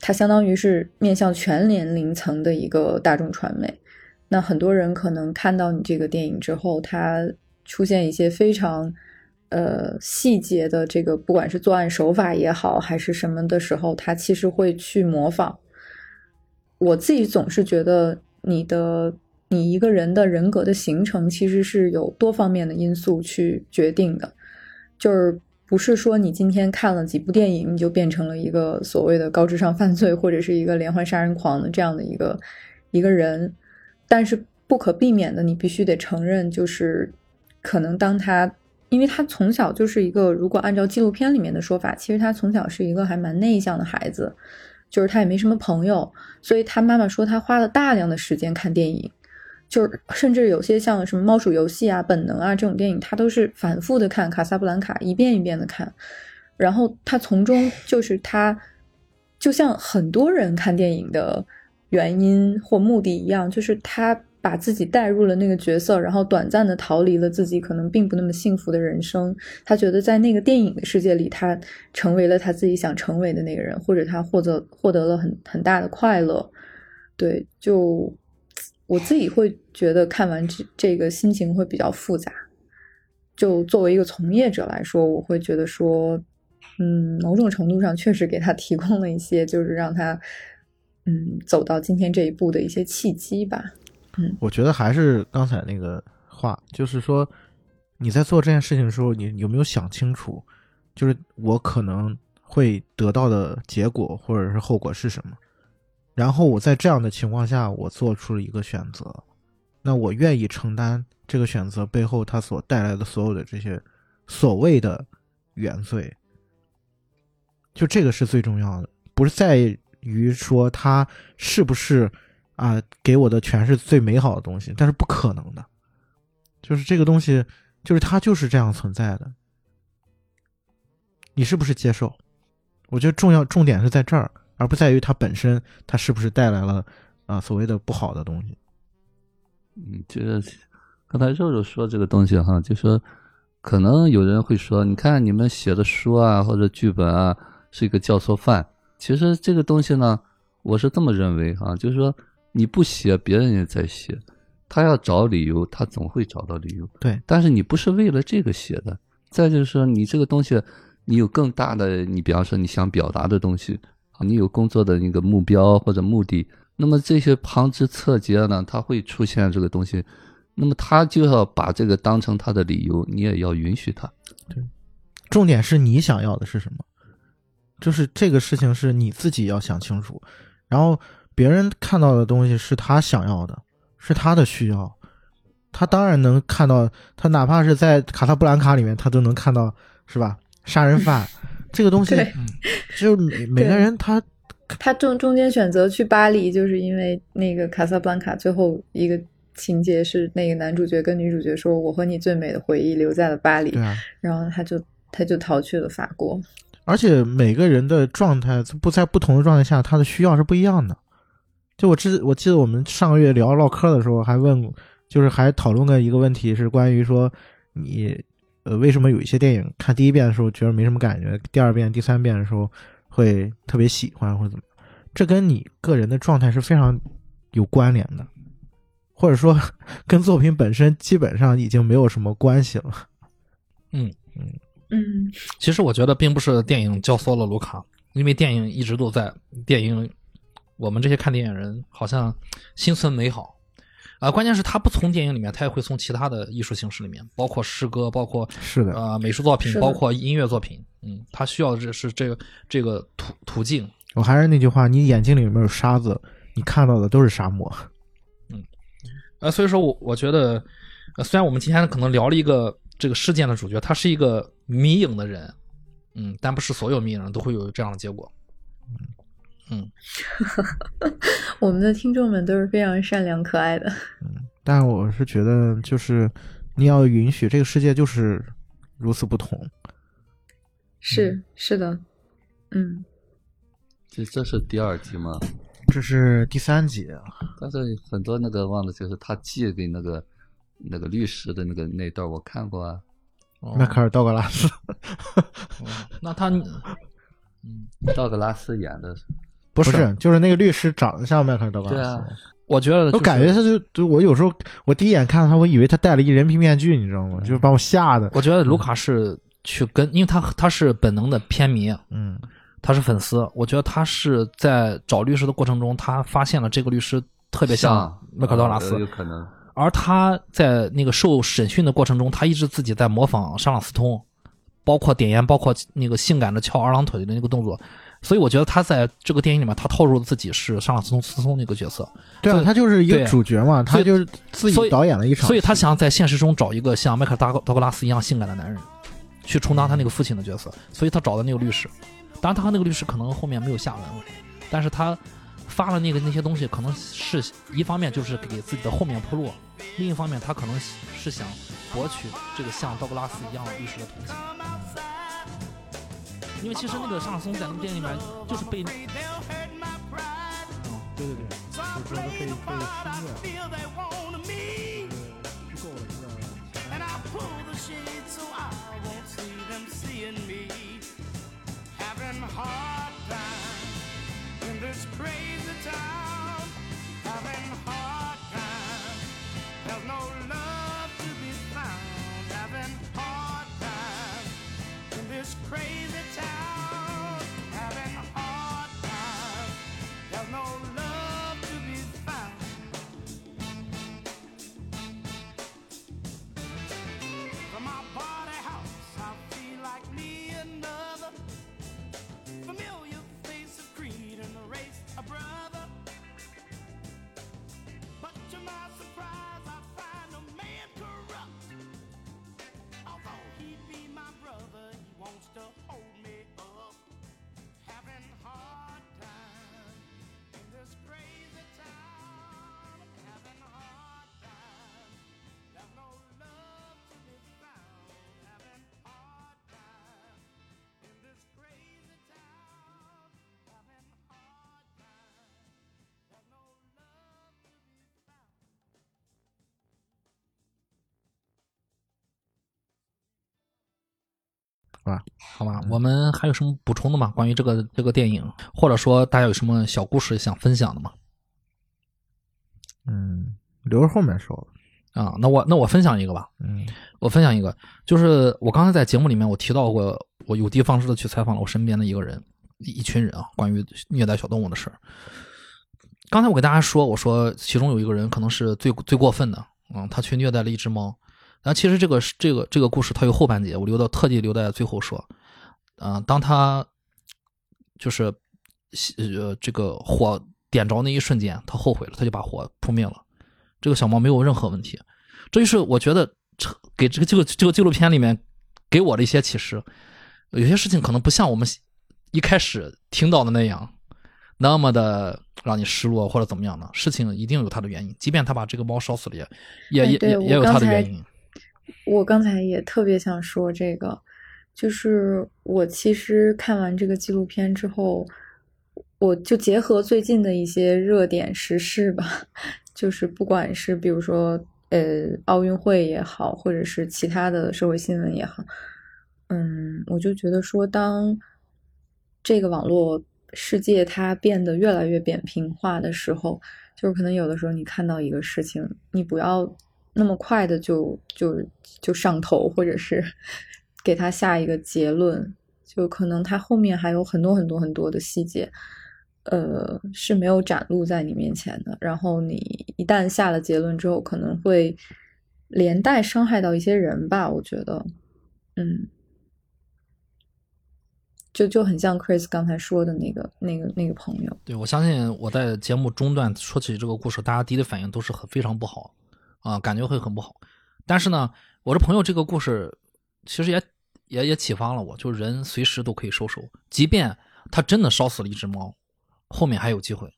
它相当于是面向全年龄层的一个大众传媒。那很多人可能看到你这个电影之后，它出现一些非常呃细节的这个，不管是作案手法也好，还是什么的时候，他其实会去模仿。我自己总是觉得，你的你一个人的人格的形成，其实是有多方面的因素去决定的。就是不是说你今天看了几部电影，你就变成了一个所谓的高智商犯罪或者是一个连环杀人狂的这样的一个一个人，但是不可避免的，你必须得承认，就是可能当他，因为他从小就是一个，如果按照纪录片里面的说法，其实他从小是一个还蛮内向的孩子，就是他也没什么朋友，所以他妈妈说他花了大量的时间看电影。就是甚至有些像什么《猫鼠游戏》啊、《本能啊》这种电影，他都是反复的看《卡萨布兰卡》，一遍一遍的看，然后他从中就是他，就像很多人看电影的原因或目的一样，就是他把自己带入了那个角色，然后短暂的逃离了自己可能并不那么幸福的人生。他觉得在那个电影的世界里，他成为了他自己想成为的那个人，或者他获得获得了很很大的快乐。对，就我自己会觉得看完这这个心情会比较复杂。就作为一个从业者来说，我会觉得说，嗯，某种程度上确实给他提供了一些，就是让他，嗯，走到今天这一步的一些契机吧。
嗯我觉得还是刚才那个话，就是说你在做这件事情的时候，你有没有想清楚，就是我可能会得到的结果或者是后果是什么？然后我在这样的情况下，我做出了一个选择，那我愿意承担这个选择背后它所带来的所有的这些所谓的原罪，就这个是最重要的，不是在于说它是不是啊给我的全是最美好的东西，但是不可能的，就是这个东西，就是它就是这样存在的，你是不是接受？我觉得重要重点是在这儿。而不在于它本身，它是不是带来了啊所谓的不好的东西。
嗯，就是刚才肉肉说这个东西哈，就说可能有人会说，你看你们写的书啊或者剧本啊是一个教唆犯。其实这个东西呢，我是这么认为哈，就是说你不写，别人也在写，他要找理由，他总会找到理由。
对，
但是你不是为了这个写的。再就是说，你这个东西，你有更大的，你比方说你想表达的东西。你有工作的那个目标或者目的，那么这些旁枝侧节呢，它会出现这个东西，那么他就要把这个当成他的理由，你也要允许他。
对，重点是你想要的是什么，就是这个事情是你自己要想清楚，然后别人看到的东西是他想要的，是他的需要，他当然能看到，他哪怕是在卡萨布兰卡里面，他都能看到，是吧？杀人犯。这个东西
嗯，
就每每个人他
他中中间选择去巴黎，就是因为那个卡萨布兰卡最后一个情节是那个男主角跟女主角说：“我和你最美的回忆留在了巴黎。
对”啊，
然后他就他就逃去了法国。
而且每个人的状态不在不同的状态下，他的需要是不一样的。就我之我记得我们上个月聊唠嗑的时候，还问，就是还讨论过一个问题，是关于说你。呃，为什么有一些电影看第一遍的时候觉得没什么感觉，第二遍、第三遍的时候会特别喜欢或者怎么，这跟你个人的状态是非常有关联的，或者说 跟作品本身基本上已经没有什么关系了。
嗯
嗯，嗯
其实我觉得并不是电影教唆了卢卡，因为电影一直都在，电影我们这些看电影人好像心存美好。啊、关键是他不从电影里面，他也会从其他的艺术形式里面，包括诗歌，包括
是的，
呃美术作品包括音乐作品。嗯，他需要的是这个这个途途径。
我还是那句话，你眼睛里没有沙子，你看到的都是沙漠。
嗯呃，所以说我我觉得，呃，虽然我们今天可能聊了一个这个事件的主角，他是一个迷影的人，嗯，但不是所有迷影人都会有这样的结果。嗯，
我们的听众们都是非常善良可爱的。
嗯但我是觉得，就是你要允许这个世界就是如此不同。
是是的，嗯，
这这是第二集吗？
这是第三集，啊
但是很多那个忘了，就是他寄给那个那个律师的那个那段我看过啊。
哦
迈克尔·道格拉斯。
哦那他，
道格拉斯演的，
不
不是，就是那个律师长得像迈克尔·道拉斯。
啊，
我觉得、
我感觉他就就我有时候我第一眼看到他，我以为他戴了一人皮面具，你知道吗？就是把我吓的。
我觉得卢卡是去跟，因为他他是本能的偏迷，
嗯
他是粉丝，我觉得他是在找律师的过程中，他发现了这个律师特别像迈克尔·道格拉斯
呃，有可能。
而他在那个受审讯的过程中，他一直自己在模仿沙朗斯通，包括点烟，包括那个性感的翘二郎腿的那个动作。所以我觉得他在这个电影里面，他透露了自己是上朗斯通斯通那个角色，
对啊，他就是一个主角嘛，他就是自己导演了一场戏，
所以他想在现实中找一个像迈克尔·道格道格拉斯一样性感的男人，去充当他那个父亲的角色。所以他找的那个律师，当然他和那个律师可能后面没有下文。了，但是他发了那个那些东西，可能是一方面就是给自己的后面铺路，另一方面他可能是想博取这个像道格拉斯一样律师的同情。因为其实那个上松在那个电影里面就是被，嗯，
对对对，就是被被忽略了，虚构了一个前男友
pull the shade so I won't see them seeing me. Having hard time in this crazy town. Having
好吧，我们还有什么补充的吗？关于这个这个电影，或者说大家有什么小故事想分享的吗？
嗯，留着后面说吧。
啊，那我那我分享一个吧。
嗯
我分享一个，就是我刚才在节目里面我提到过，我有的放矢的去采访了我身边的一个人，一一群人啊，关于虐待小动物的事儿。刚才我给大家说，我说其中有一个人可能是最最过分的，嗯，他去虐待了一只猫。然后其实这个这个这个故事它有后半截，我留到特地留在最后说。嗯、当他就是呃这个火点着那一瞬间，他后悔了，他就把火扑灭了。这个小猫没有任何问题，这就是我觉得这给这个这个这个纪录片里面给我的一些启示。有些事情可能不像我们一开始听到的那样，那么的让你失落或者怎么样的事情，一定有它的原因。即便他把这个猫烧死了也，也也也也有它的原因。
我刚才也特别想说这个，就是我其实看完这个纪录片之后，我就结合最近的一些热点时事吧，就是不管是比如说呃奥运会也好，或者是其他的社会新闻也好，嗯，我就觉得说当这个网络世界它变得越来越扁平化的时候，就是可能有的时候你看到一个事情，你不要那么快的就就就上头，或者是 给他下一个结论，就可能他后面还有很多很多很多的细节，呃，是没有展露在你面前的。然后你一旦下了结论之后，可能会连带伤害到一些人吧，我觉得，嗯。就就很像 Chris 刚才说的那个、那个、那个朋友。
对，我相信我在节目中段说起这个故事，大家第一的反应都是很非常不好啊，感觉会很不好。但是呢，我这朋友这个故事其实也也也启发了我，就是人随时都可以收手，即便他真的烧死了一只猫，后面还有机会。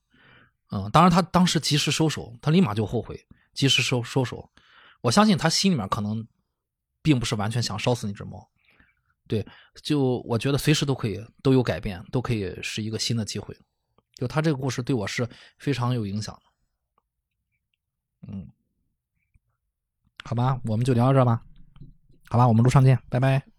嗯，当然他当时及时收手，他立马就后悔，及时收收手。我相信他心里面可能并不是完全想烧死那只猫。对，就我觉得随时都可以都有改变，都可以是一个新的机会。就他这个故事对我是非常有影响的。嗯，好吧，我们就聊到这吧。好吧，我们路上见，拜拜。